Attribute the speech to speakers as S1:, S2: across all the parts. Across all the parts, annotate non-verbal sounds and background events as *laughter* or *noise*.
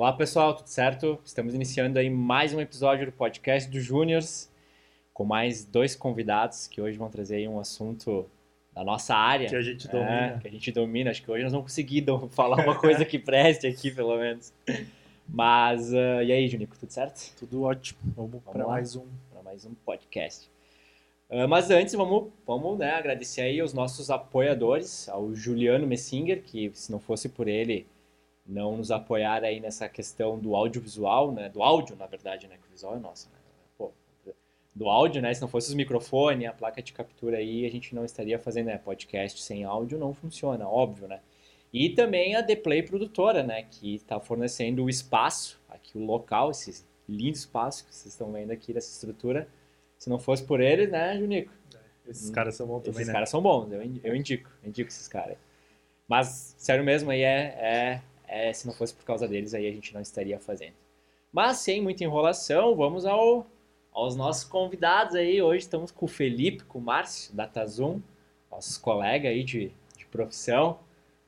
S1: Olá pessoal, tudo certo? Estamos iniciando aí mais um episódio do podcast do Júniors com mais dois convidados que hoje vão trazer aí um assunto da nossa área.
S2: Que a gente domina.
S1: É, que a gente domina. Acho que hoje nós vamos conseguir *laughs* falar uma coisa que preste aqui, pelo menos. Mas, uh, e aí, Junico, tudo certo?
S2: Tudo ótimo. Vamos, vamos para mais um.
S1: Para mais um podcast. Uh, mas antes, vamos, vamos né, agradecer aí aos nossos apoiadores, ao Juliano Messinger, que se não fosse por ele não nos apoiar aí nessa questão do audiovisual, né? Do áudio, na verdade, né? Que o visual é nosso, né? Pô, do áudio, né? Se não fosse os microfones, a placa de captura aí, a gente não estaria fazendo, né? Podcast sem áudio não funciona, óbvio, né? E também a The Play Produtora, né? Que está fornecendo o espaço, aqui o local, esse lindo espaço que vocês estão vendo aqui dessa estrutura. Se não fosse por eles, né, Junico?
S2: Esses caras são bons também,
S1: Esses
S2: né?
S1: caras são bons, eu, eu indico, eu indico esses caras. Mas, sério mesmo, aí é, é é, se não fosse por causa deles, aí a gente não estaria fazendo. Mas sem muita enrolação, vamos ao, aos nossos convidados aí. Hoje estamos com o Felipe, com o Márcio, da Tazum, nossos colegas aí de, de profissão.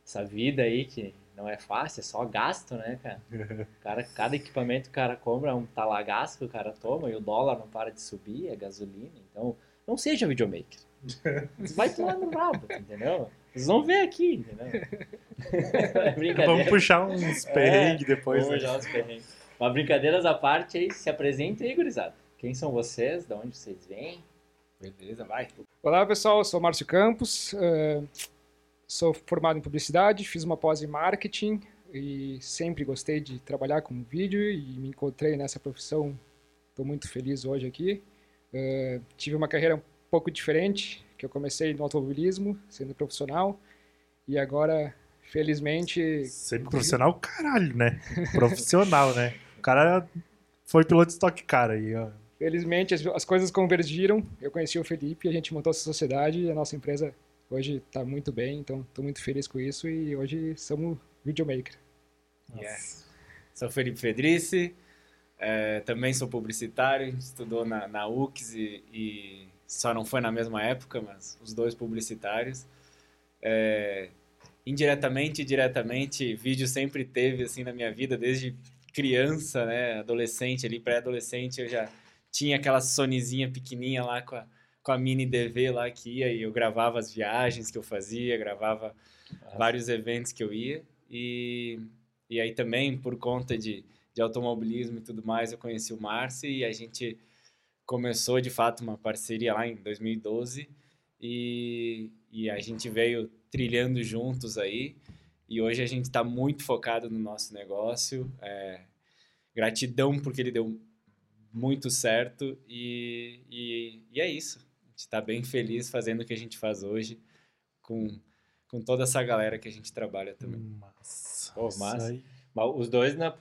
S1: Essa vida aí que não é fácil, é só gasto, né, cara? *laughs* cara cada equipamento que o cara compra é um talagaço que o cara toma e o dólar não para de subir, é gasolina. Então, não seja videomaker. *laughs* Vai tomar no rabo, entendeu? Vocês vão ver aqui, entendeu? *laughs*
S2: é Vamos puxar uns perrengues é, depois.
S1: Vamos né? puxar uns perrengues. Mas brincadeiras à parte aí, se apresentem aí, gurizada. Quem são vocês? De onde vocês vêm? Beleza, vai.
S3: Olá, pessoal. Eu sou Márcio Campos. Uh, sou formado em publicidade, fiz uma pós em marketing e sempre gostei de trabalhar com vídeo e me encontrei nessa profissão. Estou muito feliz hoje aqui. Uh, tive uma carreira um pouco diferente, que eu comecei no automobilismo, sendo profissional, e agora, felizmente...
S2: Sendo profissional, caralho, né? profissional, né? O cara foi piloto de Stock Car aí, ó.
S3: Felizmente, as, as coisas convergiram, eu conheci o Felipe, a gente montou essa sociedade, e a nossa empresa hoje está muito bem, então estou muito feliz com isso, e hoje somos videomaker.
S4: Yes. Sou Felipe Fedrice, é, também sou publicitário, estudou na, na UX e, e só não foi na mesma época, mas os dois publicitários. É, indiretamente e diretamente, vídeo sempre teve assim na minha vida, desde criança, né, adolescente ali, pré-adolescente, eu já tinha aquela Sonyzinha pequenininha lá com a, com a mini DV lá que ia e eu gravava as viagens que eu fazia, gravava Nossa. vários eventos que eu ia e, e aí também por conta de, de automobilismo e tudo mais eu conheci o Márcio e a gente começou de fato uma parceria lá em 2012 e, e a gente veio trilhando juntos aí e hoje a gente está muito focado no nosso negócio. É, gratidão porque ele deu muito certo e, e, e é isso. A gente está bem feliz fazendo o que a gente faz hoje com, com toda essa galera que a gente trabalha também.
S2: Massa.
S1: Oh, massa. Os dois na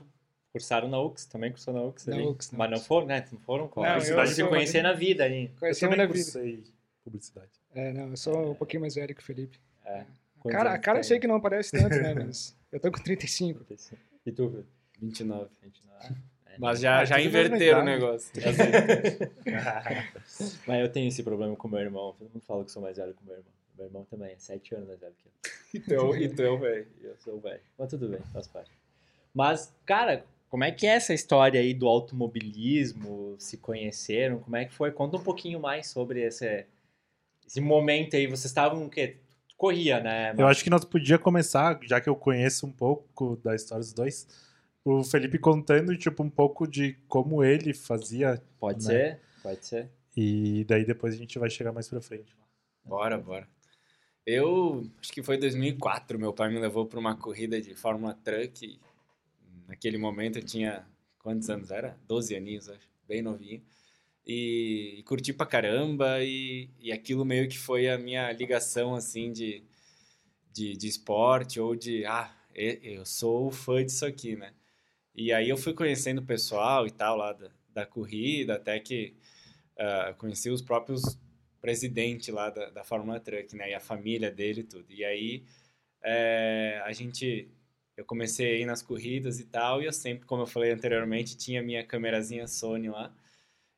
S1: cursaram na UX, também cursou na UX
S3: na
S1: ali.
S3: UX, na
S1: Mas não
S3: UX.
S1: foram, né? Não foram com
S3: Não,
S1: Você se conhecer na vida aí.
S3: Conhecemos na vida.
S2: cursei publicidade.
S3: É, não, eu sou um pouquinho mais velho que o Felipe.
S1: É.
S3: A
S1: Quantos
S3: cara, a cara eu sei que não aparece tanto, né, mas eu tô com 35.
S1: E tu, Felipe?
S4: 29.
S1: 29.
S4: Mas já,
S2: Ah,
S4: já inverteram o
S2: verdade.
S4: negócio. *laughs*
S1: Mas eu tenho esse problema com meu irmão. Todo mundo fala que sou mais velho que meu irmão. Meu irmão também é 7 anos mais velho que eu.
S4: então, então, velho.
S1: Eu sou velho. Mas tudo bem, faz parte. Mas, cara, como é que é essa história aí do automobilismo? Se conheceram? Como é que foi? Conta um pouquinho mais sobre esse, esse momento aí. Vocês estavam o quê? Corria, né?
S2: Eu acho que nós podia começar, já que eu conheço um pouco da história dos dois, o Felipe contando, tipo, um pouco de como ele fazia,
S1: Pode
S2: né?
S1: ser, pode ser.
S2: e daí depois a gente vai chegar mais pra frente.
S4: Bora, bora. Eu acho que foi 2004, meu pai me levou para uma corrida de Fórmula Truck. Naquele momento eu tinha quantos anos era? 12 aninhos, acho, bem novinho. E, e curti pra caramba e, e aquilo meio que foi a minha ligação assim de, de, de esporte ou de ah, eu sou fã disso aqui, né? E aí eu fui conhecendo o pessoal e tal lá da, da corrida, até que ah, conheci os próprios presidente lá da, da Fórmula Truck, né? E a família dele e tudo. E aí é, a gente, eu comecei a ir nas corridas e tal, e eu sempre, como eu falei anteriormente, tinha minha câmerazinha Sony lá.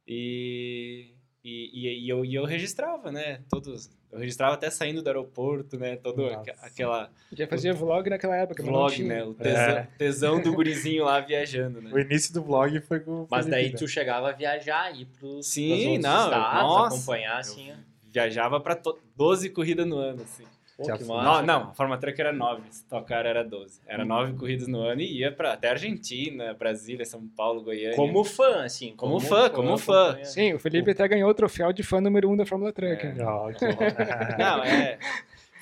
S4: E, E, e, e eu, e eu registrava, né? Todos. Eu registrava até saindo do aeroporto, né? Todo
S2: Nossa.
S4: aquela
S3: Já fazia vlog naquela época.
S4: vlog, né? O tesão,
S2: É.
S4: tesão do gurizinho lá viajando, né? *laughs*
S2: O início do vlog foi com o
S1: Mas
S2: Felipe,
S1: daí
S2: né?
S1: tu chegava a viajar, ir pros,
S4: Sim,
S1: pros
S4: não,
S1: estados,
S4: nossa.
S1: acompanhar, assim.
S4: Viajava pra to- 12 corridas no ano, assim.
S1: Pô,
S2: Já
S1: que
S2: foi.
S1: massa,
S4: Não,
S1: cara.
S4: não, a Forma Truck era 9, se tocar era 12. Era 9 corridas no ano e ia pra, até Argentina, Brasília, São Paulo, Goiânia.
S1: Como fã, assim.
S4: Como fã, como fã.
S3: Sim, o Felipe até ganhou o troféu de fã número um da Fórmula Truck.
S4: É.
S2: bom. *laughs*
S4: Não, é.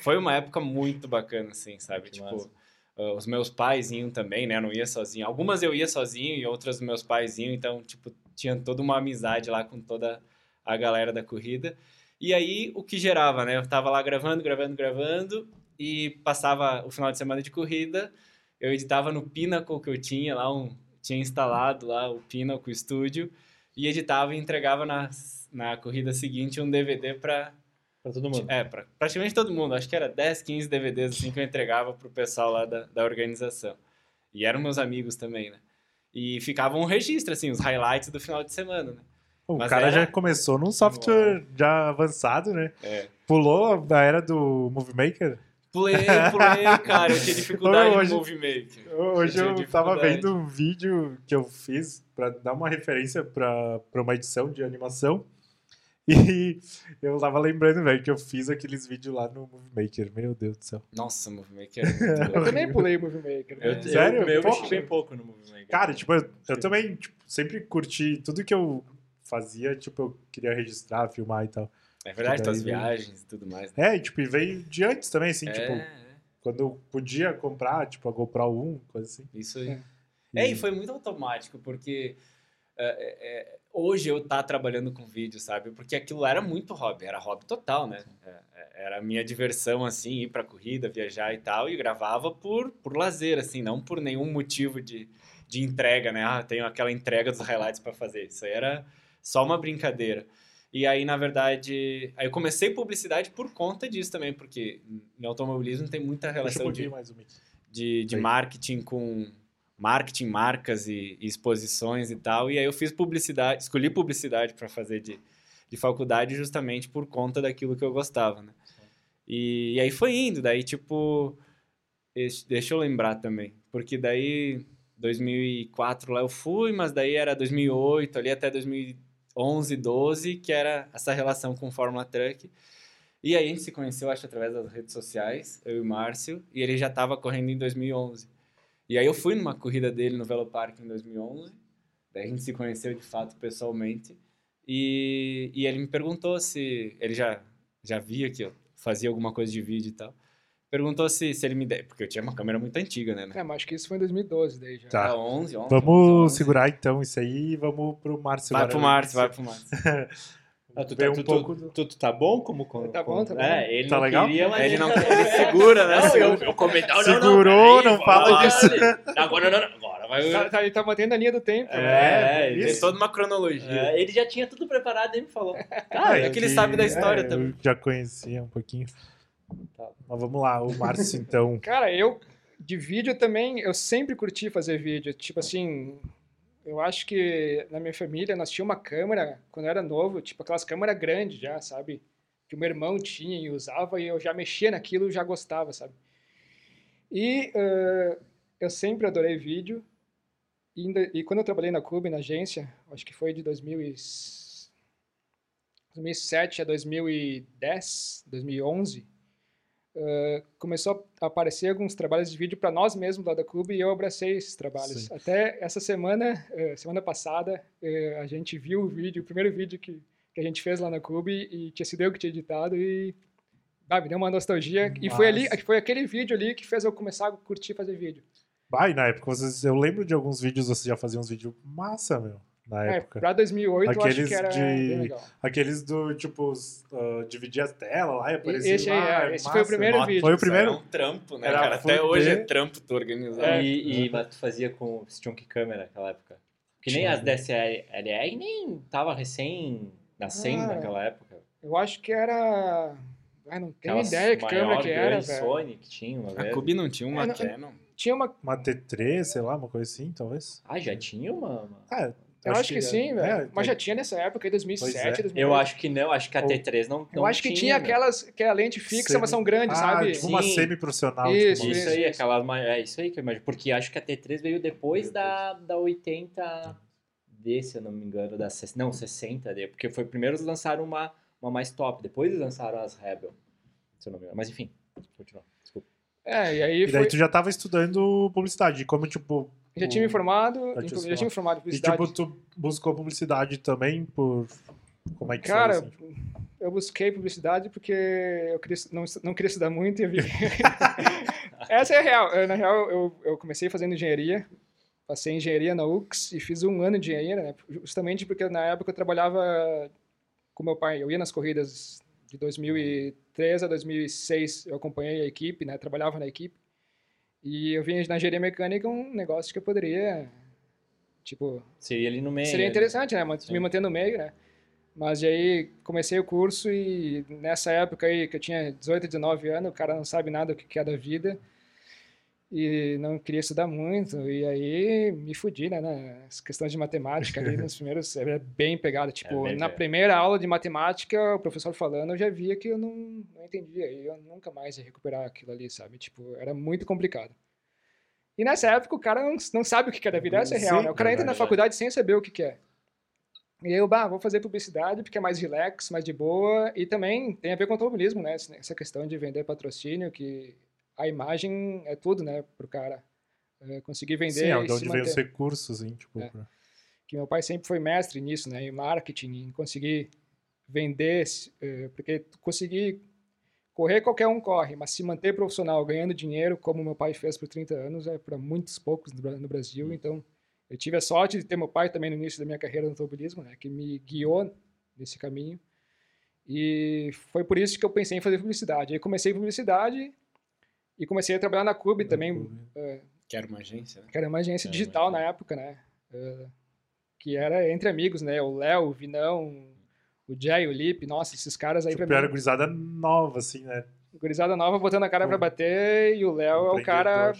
S4: Foi uma época muito bacana, assim, sabe?
S1: Que
S4: tipo,
S1: massa.
S4: ah, os meus pais iam também, né? Eu não ia sozinho. Algumas eu ia sozinho e outras meus pais iam, então, tipo, tinha toda uma amizade lá com toda a galera da corrida. E aí, o que gerava, né? Eu tava lá gravando, gravando, gravando e passava o final de semana de corrida, eu editava no Pinnacle que eu tinha lá, um, tinha instalado lá o Pinnacle Studio e editava e entregava na, na corrida seguinte um DVD para
S1: Pra todo mundo.
S4: é, pra praticamente todo mundo. Acho que era 10, 15 DVDs assim que eu entregava pro pessoal lá da, da organização. E eram meus amigos também, né? E ficava um registro, assim, os highlights do final de semana, né?
S2: O
S4: Mas
S2: cara
S4: era-
S2: já começou num software já avançado, né?
S4: É.
S2: Pulou a era do Movie Maker.
S4: Pulei, pulei, *laughs* cara. Eu tinha dificuldade
S2: Hoje-
S4: no Movie Maker.
S2: Hoje
S4: tinha
S2: eu tava vendo um vídeo que eu fiz pra dar uma referência pra, pra uma edição de animação. *laughs* E eu tava lembrando, velho, que eu fiz aqueles vídeos lá no Movie Maker. Meu Deus do céu.
S4: Nossa, Movie Maker *laughs*
S3: Eu também pulei o Movie Maker.
S1: Eu, eu,
S2: Sério?
S1: eu
S2: Pouco?
S1: mexi bem pouco no Movie Maker.
S2: Cara, tipo, eu, eu também tipo, sempre curti tudo que eu fazia, tipo, eu queria registrar, filmar e tal.
S4: É verdade, tuas
S2: veio-
S4: viagens e tudo mais. Né?
S2: É, e, tipo, e veio de antes também, assim,
S4: é,
S2: tipo,
S4: é,
S2: quando eu podia comprar, tipo, a GoPro 1, coisa assim.
S4: isso aí.
S3: É.
S4: É, e foi muito automático, porque é, é, é, hoje eu tá trabalhando com vídeo, sabe? Porque aquilo era muito hobby, era hobby total, né? É, é, era a minha diversão, assim, ir pra corrida, viajar e tal, e gravava por, por lazer, assim, não por nenhum motivo de, de entrega, né? Ah, tenho aquela entrega dos highlights pra fazer. Isso aí era só uma brincadeira. E aí, na verdade, aí eu comecei publicidade por conta disso também, porque no automobilismo tem muita
S2: um
S4: relação de
S2: mic.
S4: de, de
S2: Aí.
S4: marketing com marketing, marcas e, e exposições e tal. E aí eu fiz publicidade, escolhi publicidade para fazer de, de faculdade justamente por conta daquilo que eu gostava, né? E, e aí foi indo, daí tipo, deixa eu lembrar também, porque daí 2004 lá eu fui, mas daí era 2008 ali até 2011, 12, que era essa relação com Fórmula Truck. E aí a gente se conheceu, acho, através das redes sociais, eu e o Márcio, e ele já estava correndo em 2011. E aí eu fui numa corrida dele no Velopark em 2011, daí a gente se conheceu de fato pessoalmente, e, e ele me perguntou se, ele já, já via que eu fazia alguma coisa de vídeo e tal, perguntou se, se ele me der, porque eu tinha uma câmera muito antiga, né?
S3: É, mas acho que isso foi em 2012 daí já.
S2: Tá.
S4: Era 11, 11,
S2: Vamos
S4: 11.
S2: segurar então isso aí e vamos pro Márcio.
S4: Vai pro Márcio, vai pro Márcio. *laughs*
S1: Ah, tu, tá,
S2: um
S1: tu,
S2: pouco
S1: tu,
S2: do-
S1: tu, tu tá bom como... como
S3: Tá bom, tá bom.
S1: É, ele
S2: Tá
S1: não
S2: legal?
S1: queria, mas
S4: Ele não ele segura, né?
S1: Não, eu, eu comentei, não, não,
S2: Segurou,
S1: peraí,
S2: não fala disso.
S1: Agora, não, não, agora vai...
S3: Tá, tá, ele tá mantendo a linha do tempo. né?
S1: É,
S2: isso.
S4: Tem toda uma cronologia.
S1: É, ele já tinha tudo preparado e me falou.
S2: Ah,
S4: é que ele sabe da história
S2: é,
S4: também.
S2: Eu já conhecia um pouquinho.
S1: Tá.
S2: Mas vamos lá, o Márcio então. *laughs*
S3: Cara, eu de vídeo também, eu sempre curti fazer vídeo. Tipo assim, eu acho que na minha família nós tínhamos uma câmera quando eu era novo, tipo aquelas câmeras grandes já, sabe? Que o meu irmão tinha e usava e eu já mexia naquilo e já gostava, sabe? E eh, eu sempre adorei vídeo. E, e quando eu trabalhei na Cube, na agência, acho que foi de 2000 e- 2007 a 2010, 2011, eh, começou a aparecer alguns trabalhos de vídeo para nós mesmos lá da Cube e eu abracei esses trabalhos.
S2: Sim.
S3: Até essa semana, eh, semana passada, eh, a gente viu o vídeo, o primeiro vídeo que, que a gente fez lá na Cube e tinha sido eu que tinha editado e ah, me deu uma nostalgia. E foi ali, foi aquele vídeo ali que fez eu começar a curtir fazer vídeo.
S2: Vai, na época, vocês, eu lembro de alguns vídeos, você já fazia uns vídeos massa, meu, na
S3: É,
S2: época.
S3: pra 2008 eu acho
S2: Aqueles
S3: que era
S2: de-. Aqueles do, tipo, ah, dividir as telas lá e aparecer
S3: Esse aí,
S2: lá,
S3: é, esse foi o primeiro
S4: Nota,
S3: vídeo.
S2: Foi o primeiro?
S4: É um trampo, né,
S2: Era
S4: cara? Até
S2: fuder.
S4: hoje é trampo tu organizar.
S3: É.
S1: E, e, mas tu fazia com Stunk Câmera naquela época? Que nem
S2: Tinha.
S1: as DSLR nem tava recém nascendo
S3: Ah.
S1: naquela época.
S3: Eu acho que era... Ah, não tenho
S1: Aquelas
S3: ideia que câmera que era, velho.
S1: Sony que tinha uma
S4: A. Cube não tinha uma
S3: É, não-
S4: Canon.
S3: Tinha uma...
S2: Uma T3, sei lá, uma coisa assim, talvez.
S1: Ah, já tinha uma... uma-
S2: É,
S3: Eu acho, que,
S2: é-
S3: sim,
S2: é,
S3: velho. Mas
S2: é-
S3: já tinha nessa época, em 2007,
S2: Pois é.
S3: 2008.
S1: Eu acho que não, acho que a
S2: Ou-
S1: T3 não,
S3: Eu acho que tinha
S1: né?
S3: aquelas, que é a lente fixa,
S2: Semi-
S3: mas são grandes,
S2: ah,
S3: sabe?
S2: Tipo uma semi-profissional.
S3: Isso,
S2: tipo,
S1: Isso
S3: isso,
S1: aí,
S3: isso.
S1: aquelas. ma- É isso aí que eu imagino. Porque acho que a T3 veio depois da, da 80D, se eu não me engano. Da, não, 60D. Porque foi primeiro eles lançaram uma, uma mais top, depois eles lançaram as Rebel. Se eu não me engano. Mas enfim, continua.
S3: É, e aí
S2: E daí
S3: foi,
S2: tu já tava estudando publicidade. e Como, tipo.
S3: já tinha me formado,
S2: Já tinha se
S3: já tinha me formado em
S2: E,
S3: publicidade.
S2: tipo, tu buscou publicidade também por. Como é que
S3: Cara,
S2: foi? Assim?
S3: eu busquei publicidade porque eu queria, não, não queria estudar muito e eu vi. *laughs* *laughs* Essa é a real. Eu, na real, eu, eu comecei fazendo engenharia, passei engenharia na UX e fiz um ano de engenharia, né? Justamente porque na época eu trabalhava com meu pai. Eu ia nas corridas de 2003 a 2006, eu acompanhei a equipe, né? Trabalhava na equipe. E eu vi na engenharia mecânica um negócio que eu poderia, tipo,
S1: Seria ali no meio.
S3: Seria
S1: ali.
S3: interessante, né?
S1: Sim.
S3: Me manter no meio, né? Mas aí comecei o curso e nessa época aí que eu tinha 18, 19 anos, o cara não sabe nada do que é da vida e não queria estudar muito e aí me fudi, né? Nas questões de matemática ali nos *laughs* primeiros, era bem pegado. Tipo,
S1: bem
S3: na
S1: pegado.
S3: primeira aula de matemática, o professor falando, eu já via que eu não, não entendia e eu nunca mais ia recuperar aquilo ali, sabe? Tipo, era muito complicado. E nessa época o cara não, não sabe o que é da vida, essa é real, né? O cara entra na faculdade sem saber o que que é. E aí eu, bah, vou fazer publicidade porque é mais relax, mais de boa e também tem a ver com automobilismo, né? Essa questão de vender patrocínio, que a imagem é tudo, né, pro cara. É, conseguir vender
S2: Sim, é de
S3: se
S2: onde vem os recursos, assim, tipo.
S3: É.
S2: pra-
S3: Que meu pai sempre foi mestre nisso, né, em marketing, em conseguir vender, eh, porque conseguir correr qualquer um corre, mas se manter profissional ganhando dinheiro, como meu pai fez por 30 anos, é para muitos poucos no Bra- no Brasil. Então, eu tive a sorte de ter meu pai também no início da minha carreira no automobilismo, né, que me guiou nesse caminho. E foi por isso que eu pensei em fazer publicidade. Aí comecei publicidade e comecei a trabalhar na Cube também,
S4: Que era uma agência, né?
S3: que era uma agência
S1: Era uma
S3: digital
S1: agência.
S3: na época, né? Eh, que era entre amigos, né? O Léo, o Vinão, o Jay, o Lipe, nossa, esses caras aí
S2: Tipo,
S3: pra
S2: era
S3: mim.
S2: gurizada nova, assim, né?
S3: Gurizada nova botando a cara pra bater e o Léo é o cara,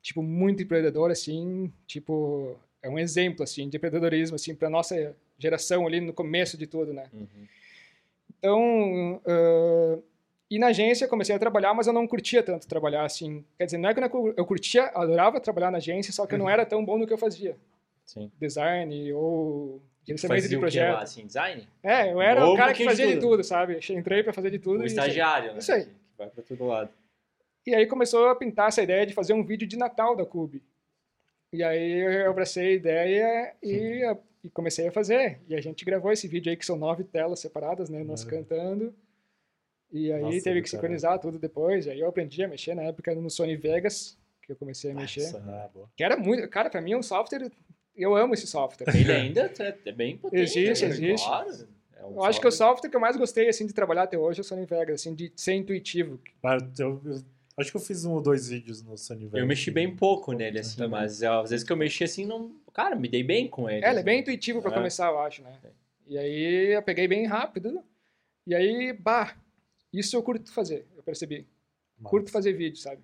S3: tipo, muito empreendedor, assim, tipo, é um exemplo, assim, de empreendedorismo, assim, pra nossa geração ali no começo de tudo, né?
S1: Uhum.
S3: Então, eh, e na agência eu comecei a trabalhar, mas eu não curtia tanto trabalhar assim. Quer dizer, não é que eu curtia, adorava trabalhar na agência, só que eu não era tão bom no que eu fazia.
S1: Sim.
S3: Design ou gerenciamento
S1: Fazia
S3: de projeto.
S1: lá, assim, design?
S3: É, eu era
S1: Ou
S3: o
S1: um
S3: cara que
S1: pouquinho de
S3: fazia de
S1: tudo.
S3: tudo, sabe? Entrei pra fazer de tudo.
S1: O
S3: e-
S1: estagiário, né?
S3: Isso aí.
S1: Que vai pra todo lado.
S3: E aí começou a pintar essa ideia de fazer um vídeo de Natal da Cube. E aí eu abracei a ideia e, e comecei a fazer. E a gente gravou esse vídeo aí, que são nove telas separadas, né? Nós
S2: É.
S3: cantando. E aí
S2: Nossa,
S3: teve que
S2: caralho.
S3: sincronizar tudo depois. Aí eu aprendi a mexer na época no Sony Vegas, que eu comecei a mexer.
S1: Nossa.
S2: Ah, boa.
S3: Que era muito. Cara, pra mim é um software. Eu amo esse software.
S1: Ele ainda é é bem potente.
S3: Existe,
S1: né?
S3: existe.
S1: Claro. É um
S3: Eu acho que o
S1: software-
S3: que eu mais gostei assim de trabalhar até hoje é o Sony Vegas, assim, de ser intuitivo.
S2: Ah, eu- eu- acho que eu fiz um ou dois vídeos no Sunny Vegas.
S1: Eu mexi bem pouco nele, assim,
S4: também.
S1: mas às vezes que eu mexi assim, não. Cara, me dei bem com ele.
S3: É, ele é
S1: assim.
S3: bem intuitivo para
S1: É.
S3: começar, eu acho, né? E aí eu peguei bem rápido. E aí, bah, isso eu curto fazer, eu percebi.
S2: Mas-
S3: Curto fazer vídeo, sabe?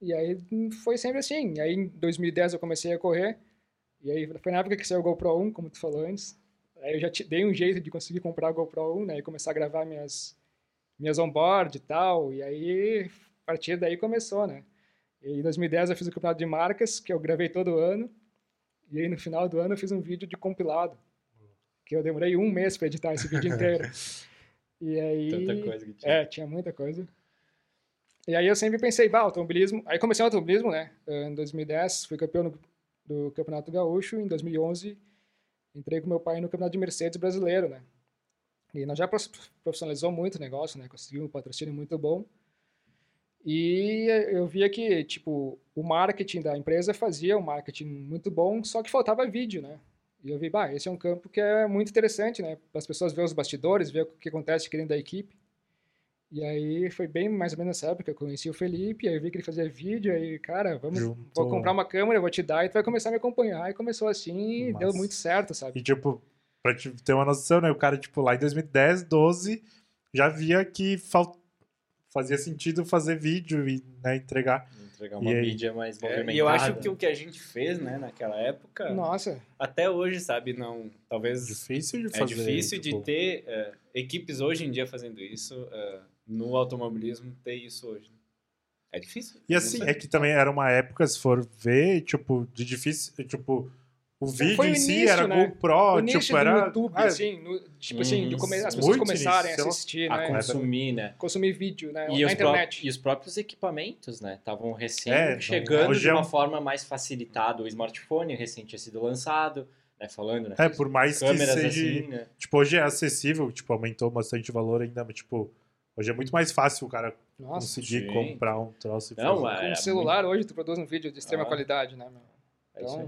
S3: E aí foi sempre assim. E aí em 2010 eu comecei a correr. E aí foi na época que saiu o GoPro 1, como tu falou antes. Aí eu já dei um jeito de conseguir comprar o GoPro 1, né? E começar a gravar minhas, minhas onboard e tal. E aí, a partir daí começou, né? E em 2010 eu fiz o campeonato de marcas, que eu gravei todo ano. E aí no final do ano eu fiz um vídeo de compilado. Que eu demorei um mês para editar esse vídeo *laughs* inteiro. E aí...
S1: Tanta coisa que tinha.
S3: É, tinha muita coisa. E aí eu sempre pensei, bah, automobilismo... Aí comecei o automobilismo, né? Em 2010, fui campeão do Campeonato Gaúcho. Em 2011, entrei com meu pai no Campeonato de Mercedes brasileiro, né? E nós já prof- profissionalizou muito o negócio, né? Conseguimos um patrocínio muito bom. E eu via que, tipo, o marketing da empresa fazia um marketing muito bom, só que faltava vídeo, né? E eu vi, bah, esse é um campo que é muito interessante, né? Para as pessoas ver os bastidores, ver o que acontece aqui dentro da equipe. E aí foi bem mais ou menos nessa época que eu conheci o Felipe, aí eu vi que ele fazia vídeo, aí, cara, vamos, vou
S2: Juntou.
S3: comprar uma câmera, vou te dar e tu vai começar a me acompanhar. E começou assim, e deu muito certo, sabe?
S2: E, tipo, pra te ter uma noção, né? O cara, tipo, lá em 2010, 12, já via que fal... fazia sentido fazer vídeo e né, entregar.
S1: Entregar uma
S2: E aí?
S1: mídia mais
S4: É,
S1: movimentada.
S4: e eu acho que o que a gente fez, né, naquela época,
S3: Nossa,
S4: até hoje, sabe, não, talvez
S2: Difícil de
S4: é
S2: fazer.
S4: difícil
S2: tipo,
S4: de ter é, equipes hoje em dia fazendo isso, é, no automobilismo ter isso hoje. É difícil.
S2: E assim, é que também era uma época, se for ver, tipo, de difícil. Tipo, o vídeo
S3: Foi o
S2: em si
S3: início,
S2: era
S3: né?
S2: GoPro,
S3: o início
S2: tipo,
S3: do
S2: era.
S3: YouTube,
S2: ah,
S3: assim, no- tipo assim, do
S1: Uhum.
S3: come- as pessoas
S2: Muito
S3: começarem
S2: início,
S3: a assistir,
S1: a
S3: né?
S1: consumir, né?
S3: Consumir vídeo, né?
S1: E
S3: na
S1: pró-
S3: internet.
S1: e os próprios equipamentos, né? Estavam recém
S2: É,
S1: chegando
S2: hoje
S1: de
S2: é
S1: uma
S2: um-
S1: forma mais facilitada. O smartphone recém tinha sido lançado, né? Falando, né?
S2: É, por mais que
S1: câmeras
S2: seja.
S1: assim, né?
S2: Tipo, hoje é acessível, tipo, aumentou bastante o valor ainda, mas, tipo, hoje é muito mais fácil o cara
S3: Nossa,
S2: conseguir
S1: sim.
S2: comprar um troço e
S1: Não,
S2: fazer.
S1: é-
S3: com o celular hoje tu produz um vídeo de extrema
S1: Ah.
S3: qualidade, né, meu?
S1: É isso aí.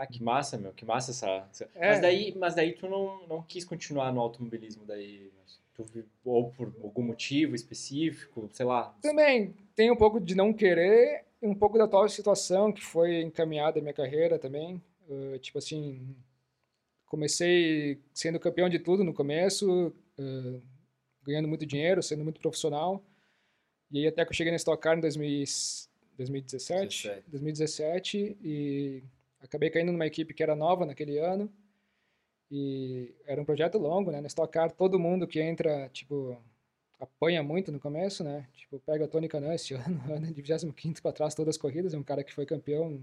S1: Ah, que massa, meu. Que massa essa...
S3: É.
S1: Mas, daí, mas daí tu não, não quis continuar no automobilismo daí? Tu, ou por algum motivo específico, sei lá.
S3: também tem um pouco de não querer e um pouco da atual situação que foi encaminhada a minha carreira também. Uh, tipo assim, comecei sendo campeão de tudo no começo, uh, ganhando muito dinheiro, sendo muito profissional. E aí até que eu cheguei na Stock Car em 2000, 2017,
S4: 17.
S3: 2017 e acabei caindo numa equipe que era nova naquele ano. E era um projeto longo, né? Na Stock Car todo mundo que entra, tipo, apanha muito no começo, né? Tipo, pega a Tony Canan esse *laughs* ano, ano de 25º para trás todas as corridas, é um cara que foi campeão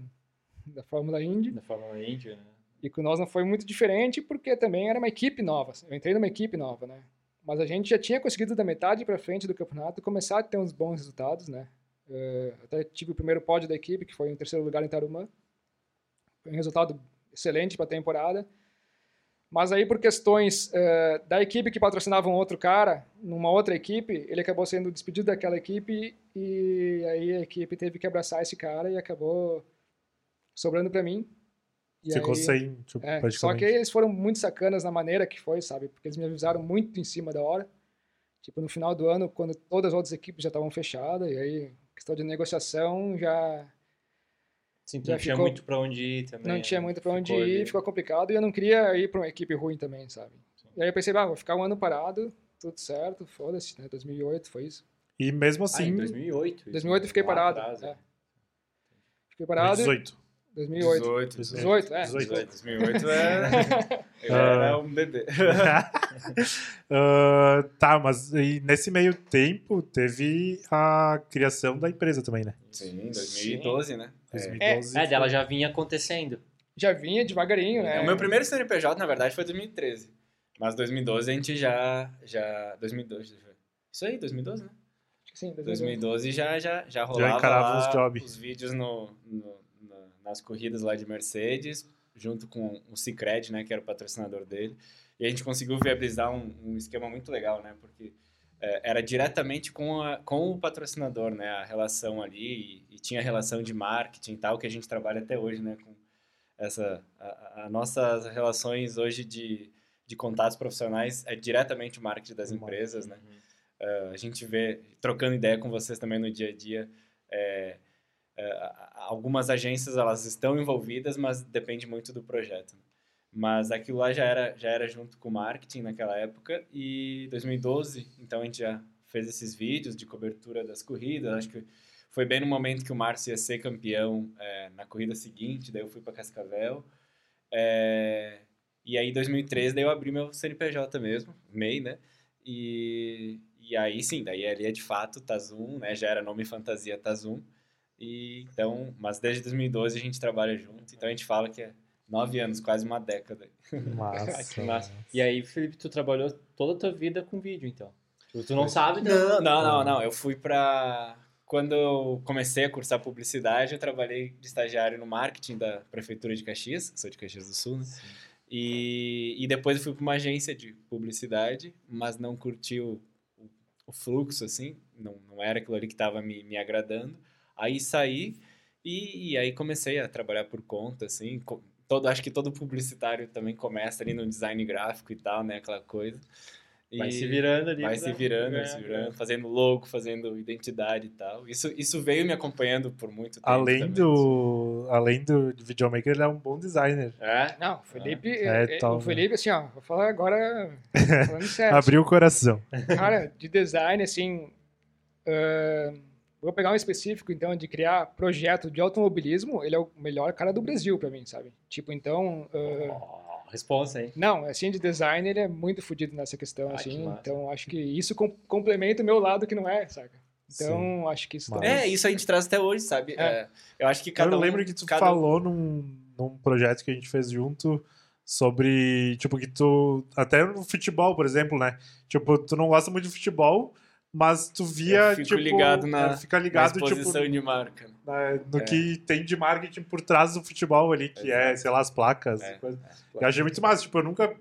S3: da Fórmula Indy.
S1: Da Fórmula Indy, né?
S3: E com nós não foi muito diferente, porque também era uma equipe nova. Eu entrei numa equipe nova, né? Mas a gente já tinha conseguido da metade para frente do campeonato começar a ter uns bons resultados, né? Eh, até tive o primeiro pódio da equipe, que foi em terceiro lugar em Tarumã. Um resultado excelente para a temporada. Mas aí, por questões eh, da equipe que patrocinava um outro cara, numa outra equipe, ele acabou sendo despedido daquela equipe e aí a equipe teve que abraçar esse cara e acabou sobrando para mim. E
S2: Ficou
S3: aí-
S2: sem, tipo,
S3: é,
S2: praticamente.
S3: só que eles foram muito sacanas na maneira que foi, sabe? Porque eles me avisaram muito em cima da hora. Tipo, no final do ano, quando todas as outras equipes já estavam fechadas, e aí, questão de negociação, já
S1: Sim, não tinha
S3: ficou-
S1: muito pra onde ir também.
S3: não tinha
S1: né?
S3: muito pra onde ir,
S1: ali.
S3: ficou complicado, e eu não queria ir pra uma equipe ruim também, sabe? E aí eu pensei, ah, vou ficar um ano parado, tudo certo, foda-se, né? 2008 foi isso.
S2: E mesmo
S1: Ah,
S2: assim,
S1: em 2008. isso,
S3: 2008 eu fiquei parado.
S1: atrás,
S3: é.
S1: é.
S3: Fiquei parado,
S2: 18.
S3: 2008.
S4: 18,
S3: 18, é.
S2: 18.
S4: 2008 é... Ele *laughs*
S2: Ah.
S4: era um bebê. *laughs*
S2: Ah, tá, mas e nesse meio tempo teve a criação da empresa também, né?
S4: Sim, 2012, né? É.
S2: 2012.
S1: É, dela já vinha acontecendo.
S3: Já vinha devagarinho, né?
S4: O meu primeiro CNPJ, na verdade, foi 2013. Mas 2012 a gente já... já 2012, deixa eu ver. Isso aí, 2012, né?
S3: Acho que Sim, 2012.
S4: 2012 já, já, já rolava
S2: encarava
S4: lá
S2: os jobs.
S4: os vídeos no, no- nas corridas lá de Mercedes, junto com o Cicred, né, que era o patrocinador dele. E a gente conseguiu viabilizar um, um esquema muito legal, né, porque é, era diretamente com, a, com o patrocinador, né, a relação ali, e, e tinha relação de marketing e tal, que a gente trabalha até hoje, né, com essa... A, a nossas relações hoje de, de contatos profissionais é diretamente o marketing das empresas, né. Uh, a gente vê, trocando ideia com vocês também no dia a dia, é, algumas agências elas estão envolvidas, mas depende muito do projeto. Mas aquilo lá já era, já era junto com o marketing naquela época e 2012, então a gente já fez esses vídeos de cobertura das corridas. Acho que foi bem no momento que o Márcio ia ser campeão é, na corrida seguinte, daí eu fui para Cascavel. É, e aí, em 2013, daí eu abri meu CNPJ mesmo, MEI, né? E, e aí, sim, daí ali é de fato Tazum, né? Já era nome fantasia Tazum. E então, mas desde 2012 a gente trabalha junto, então a gente fala que é nove anos, quase uma década.
S2: Massa. *laughs*
S1: Que massa. E aí, Felipe, tu trabalhou toda a tua vida com vídeo, então? Tu não sabe?
S4: Não, não, não, não. Eu fui pra. Quando eu comecei a cursar publicidade, eu trabalhei de estagiário no marketing da Prefeitura de Caxias, sou de Caxias do Sul, né? E, e depois eu fui para uma agência de publicidade, mas não curti o, o, o fluxo, assim, não, não era aquilo ali que estava me, me agradando. Aí saí e, e aí comecei a trabalhar por conta, assim, todo, acho que todo publicitário também começa ali no design gráfico e tal, né, aquela coisa.
S1: Vai
S4: E-
S1: se virando ali.
S4: Vai se virando, vai se virando, fazendo logo, fazendo identidade e tal. Isso, isso veio me acompanhando por muito tempo.
S2: Além
S4: também.
S2: do, além do videomaker, ele é um bom designer.
S1: É?
S3: Não, o Felipe,
S2: É,
S3: é,
S2: tal,
S3: o Felipe, assim, ó, vou falar agora falando *laughs* sério.
S2: Abriu o coração.
S3: Cara, de design, assim, ah, vou pegar um específico, então, de criar projeto de automobilismo, ele é o melhor cara do Brasil pra mim, sabe? Tipo, então... ah,
S1: Oh, responsa, hein?
S3: não, assim, de design, ele é muito fodido nessa questão,
S1: Ah, que
S3: assim.
S1: massa.
S3: Então, acho que isso com- complementa o meu lado que não é, saca? Então, acho que isso
S2: Mas-
S3: também...
S4: É, isso a gente traz até hoje, sabe?
S3: É.
S4: É, eu acho que cada
S2: eu
S4: um...
S2: lembro que tu
S4: cada um-
S2: falou num, num projeto que a gente fez junto sobre, tipo, que tu. Até no futebol, por exemplo, né? Tipo, tu não gosta muito de futebol, mas tu via.
S4: Eu fico
S2: tipo,
S4: ligado na-
S2: é, fica
S4: na
S2: ligado, tipo,
S4: exposição de marca.
S2: na- no
S4: É.
S2: que tem de marketing por trás do futebol ali, que é,
S4: Exato.
S2: sei lá, as placas.
S4: É,
S2: coisa.
S4: é.
S2: Eu achei muito massa. Tipo, eu nunca,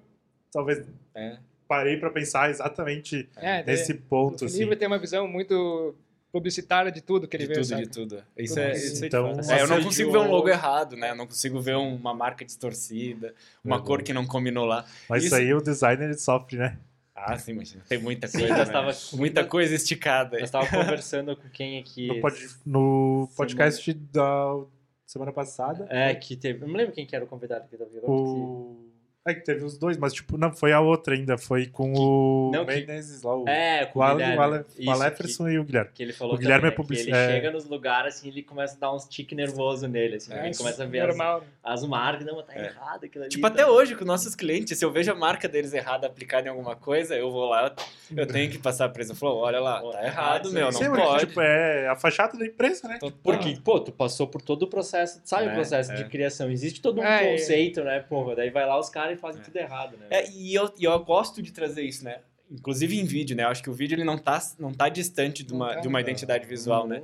S2: talvez,
S4: É.
S2: parei pra pensar exatamente
S3: É,
S2: nesse
S3: O
S2: ponto, assim.
S3: Tem uma visão muito publicitária de tudo que ele
S4: De
S3: vê,
S4: tudo,
S3: sabe?
S4: de tudo. Isso
S3: Tudo
S4: é,
S3: isso.
S4: isso é
S2: Então.
S4: É, eu não consigo ver um logo errado, né? Eu não consigo ver uma marca distorcida, uma
S2: Verdade.
S4: cor que não combinou lá.
S2: Mas isso
S4: Isso-
S2: aí o designer ele sofre, né?
S4: Ah, sim, imagina. Tem muita
S1: Sim,
S4: coisa,
S1: nós
S4: né?
S1: tava-
S4: Muita coisa esticada.
S1: Eu estava conversando com quem aqui.
S2: No, pod- no podcast da semana passada.
S1: É, que teve. Eu não lembro quem que era o convidado que tava vindo.
S2: O... É que teve os dois, mas tipo, não, foi a outra ainda, foi com o
S1: Não, que-
S2: Menezes lá, o,
S1: É, com
S2: o,
S1: o Guilherme.
S2: o, Ale- o Aleferson e o Guilherme.
S1: Que, que ele falou
S2: O Guilherme
S1: também,
S2: é
S1: né,
S2: publici-
S1: que ele
S2: é.
S1: chega nos lugares assim, ele começa a dar uns tique nervoso nele, assim,
S4: É,
S1: ele começa a ver as,
S3: Normal. né?
S1: as marcas, não, mas tá
S4: É.
S1: errado aquilo ali.
S4: Tipo,
S1: tá-
S4: até hoje, com nossos clientes, se eu vejo a marca deles errada aplicada em alguma coisa, eu vou lá, eu tenho que passar preso. Eu falo, olha lá,
S1: Pô,
S4: tá
S1: tá
S4: errado, meu, não
S2: porque,
S4: pode.
S2: tipo, é a fachada da empresa, né?
S4: Total.
S1: Porque, pô, tu passou por todo o processo, sabe
S4: É,
S1: o processo
S4: é.
S1: de criação, existe todo um
S3: É,
S1: conceito, né, pô, daí vai lá os caras e fazem
S4: É.
S1: tudo errado, né.
S4: É, e eu, e eu gosto de trazer isso, né? Inclusive em vídeo, né? Eu acho que o vídeo ele não tá, não tá distante de uma,
S3: tá,
S4: de uma
S3: não.
S4: identidade visual, né?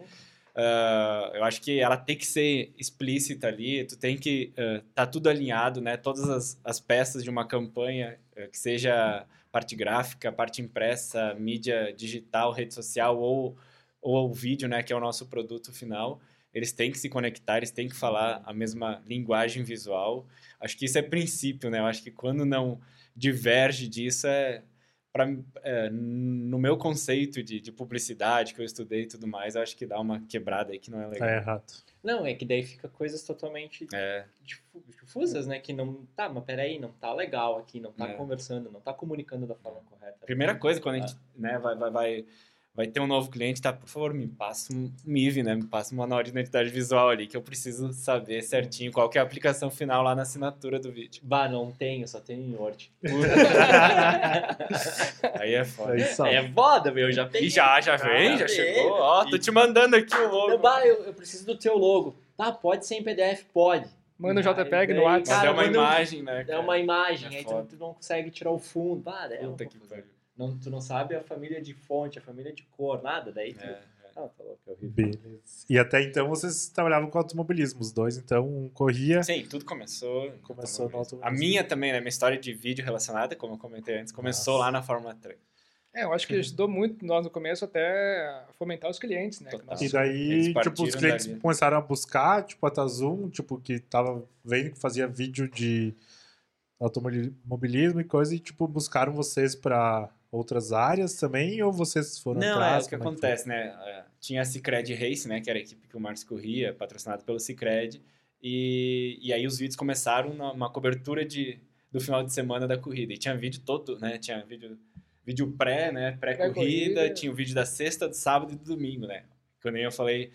S4: Ah, eu acho que ela tem que ser explícita ali, tu tem que ah, tá tudo alinhado, né? Todas as, as peças de uma campanha, ah, que seja parte gráfica, parte impressa, mídia digital, rede social ou, ou o vídeo, né? Que é o nosso produto final. Eles têm que se conectar, eles têm que falar a mesma linguagem visual. Acho que isso é princípio, né? Eu acho que quando não diverge disso é pra, é, no meu conceito de, de publicidade que eu estudei e tudo mais, eu acho que dá uma quebrada aí que não é legal.
S2: Tá errado.
S1: Não, é que daí fica coisas totalmente
S4: É,
S1: difu- difusas, né, que não, tá, mas peraí, não tá legal aqui, não tá
S4: É.
S1: conversando, não tá comunicando da forma correta.
S4: primeira coisa, quando a gente né, vai, vai, vai, vai ter um novo cliente, tá? Por favor, me passa um MIV, né? Me passa um manual de identidade visual ali, que eu preciso saber certinho qual que é a aplicação final lá na assinatura do vídeo.
S1: Bah, não tenho, só tenho em Word. *laughs*
S4: Aí é foda.
S2: Aí
S1: é foda, meu, já peguei.
S4: E já, já vem, já
S1: Ah,
S4: chegou.
S1: é.
S4: Ó, tô te mandando aqui o
S1: Não,
S4: logo.
S1: bah, eu, eu preciso do teu logo. Tá, pode ser em PDF? Pode.
S3: Manda o JPEG no WhatsApp.
S4: Mas é uma
S1: um-
S4: imagem, né?
S1: É
S4: cara?
S1: uma imagem,
S4: É
S1: aí tu, tu não consegue tirar o fundo. Bah, é
S4: Puta que
S1: confusão.
S4: pariu.
S1: Não, Tu não sabe a família de fonte, a família de cor, nada. Daí tu...
S4: É,
S1: Ah, tá louco, é horrível.
S2: Beleza. E até então vocês trabalhavam com automobilismo, os dois, então um corria.
S4: Sim, tudo começou.
S2: Começou no
S4: automobilismo. A minha também, né? Minha história de vídeo relacionada, como eu comentei antes, começou
S2: Nossa.
S4: lá na Fórmula 3.
S3: É, eu acho que ajudou muito nós no começo até a fomentar os clientes, né? Nós-
S2: E daí, tipo, os clientes
S4: dali.
S2: começaram a buscar, tipo, a Tazum, tipo, que tava vendo que fazia vídeo de automobilismo e coisa, e, tipo, buscaram vocês pra outras áreas também, ou vocês foram
S4: Não,
S2: atrás?
S4: é isso que
S2: foi?
S4: acontece, né? É, Tinha a Cicred Race, né? Que era a equipe que o Marcos corria, patrocinado pelo Cicred. E, e aí os vídeos começaram numa cobertura de, do final de semana da corrida. E tinha vídeo todo, né? Tinha vídeo, vídeo pré, né? Pré-corrida,
S3: Pré-corrida.
S4: tinha o vídeo da sexta, do sábado e do domingo, né? Quando eu falei,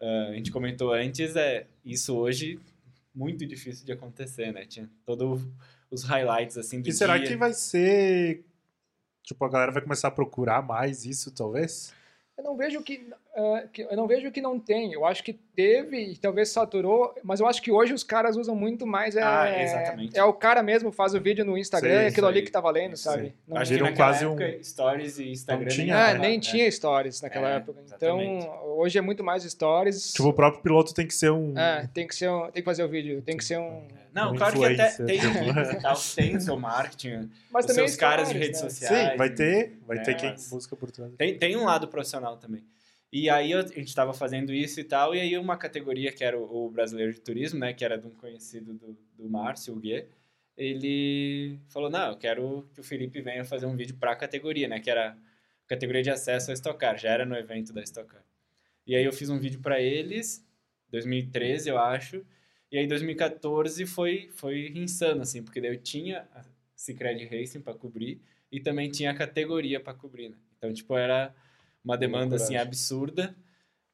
S4: ah, a gente comentou antes, é isso hoje muito difícil de acontecer, né? Tinha todos os highlights, assim, do
S2: E será
S4: dia.
S2: que vai ser. Tipo, a galera vai começar a procurar mais isso, talvez?
S3: Eu não vejo que, ah, que- eu não vejo que não tem. Eu acho que teve e talvez saturou, mas eu acho que hoje os caras usam muito mais é,
S4: Ah, exatamente.
S3: é o cara mesmo faz o vídeo no Instagram,
S2: Sim,
S3: é aquilo ali
S4: aí.
S3: que tá valendo,
S4: Isso
S3: sabe? Não-
S4: Acho naquela
S2: quase um-
S4: época, stories e Instagram
S2: Não
S4: nem
S2: tinha,
S3: Ah,
S4: era,
S3: nem
S4: né?
S3: tinha stories naquela
S4: É,
S3: época.
S4: exatamente.
S3: Então, hoje é muito mais stories.
S2: Tipo, o próprio piloto tem que ser um.
S3: É, tem que ser um, tem que fazer o vídeo, tem que ser um.
S4: Não,
S2: Um
S4: claro que até tem tal, *laughs* tem o seu marketing,
S3: Mas
S4: os
S3: também
S4: seus caras de redes
S3: né?
S4: sociais.
S2: Sim, vai ter. Vai
S4: É,
S2: ter quem busca por trás.
S4: Tem, tem um lado profissional também. E aí a gente estava fazendo isso e tal, e aí uma categoria que era o, brasileiro de turismo, né, que era de um conhecido do, do Márcio, o Guê, ele falou, não, eu quero que o Felipe venha fazer um vídeo para a categoria, né, que era a categoria de acesso a Stock Car, já era no evento da Stock Car. E aí eu fiz um vídeo para eles, 2013 eu acho, e aí 2014 foi, foi insano, assim, porque daí eu tinha a Cicred Racing para cobrir e também tinha a categoria para cobrir, né? Então, tipo, era uma demanda assim absurda,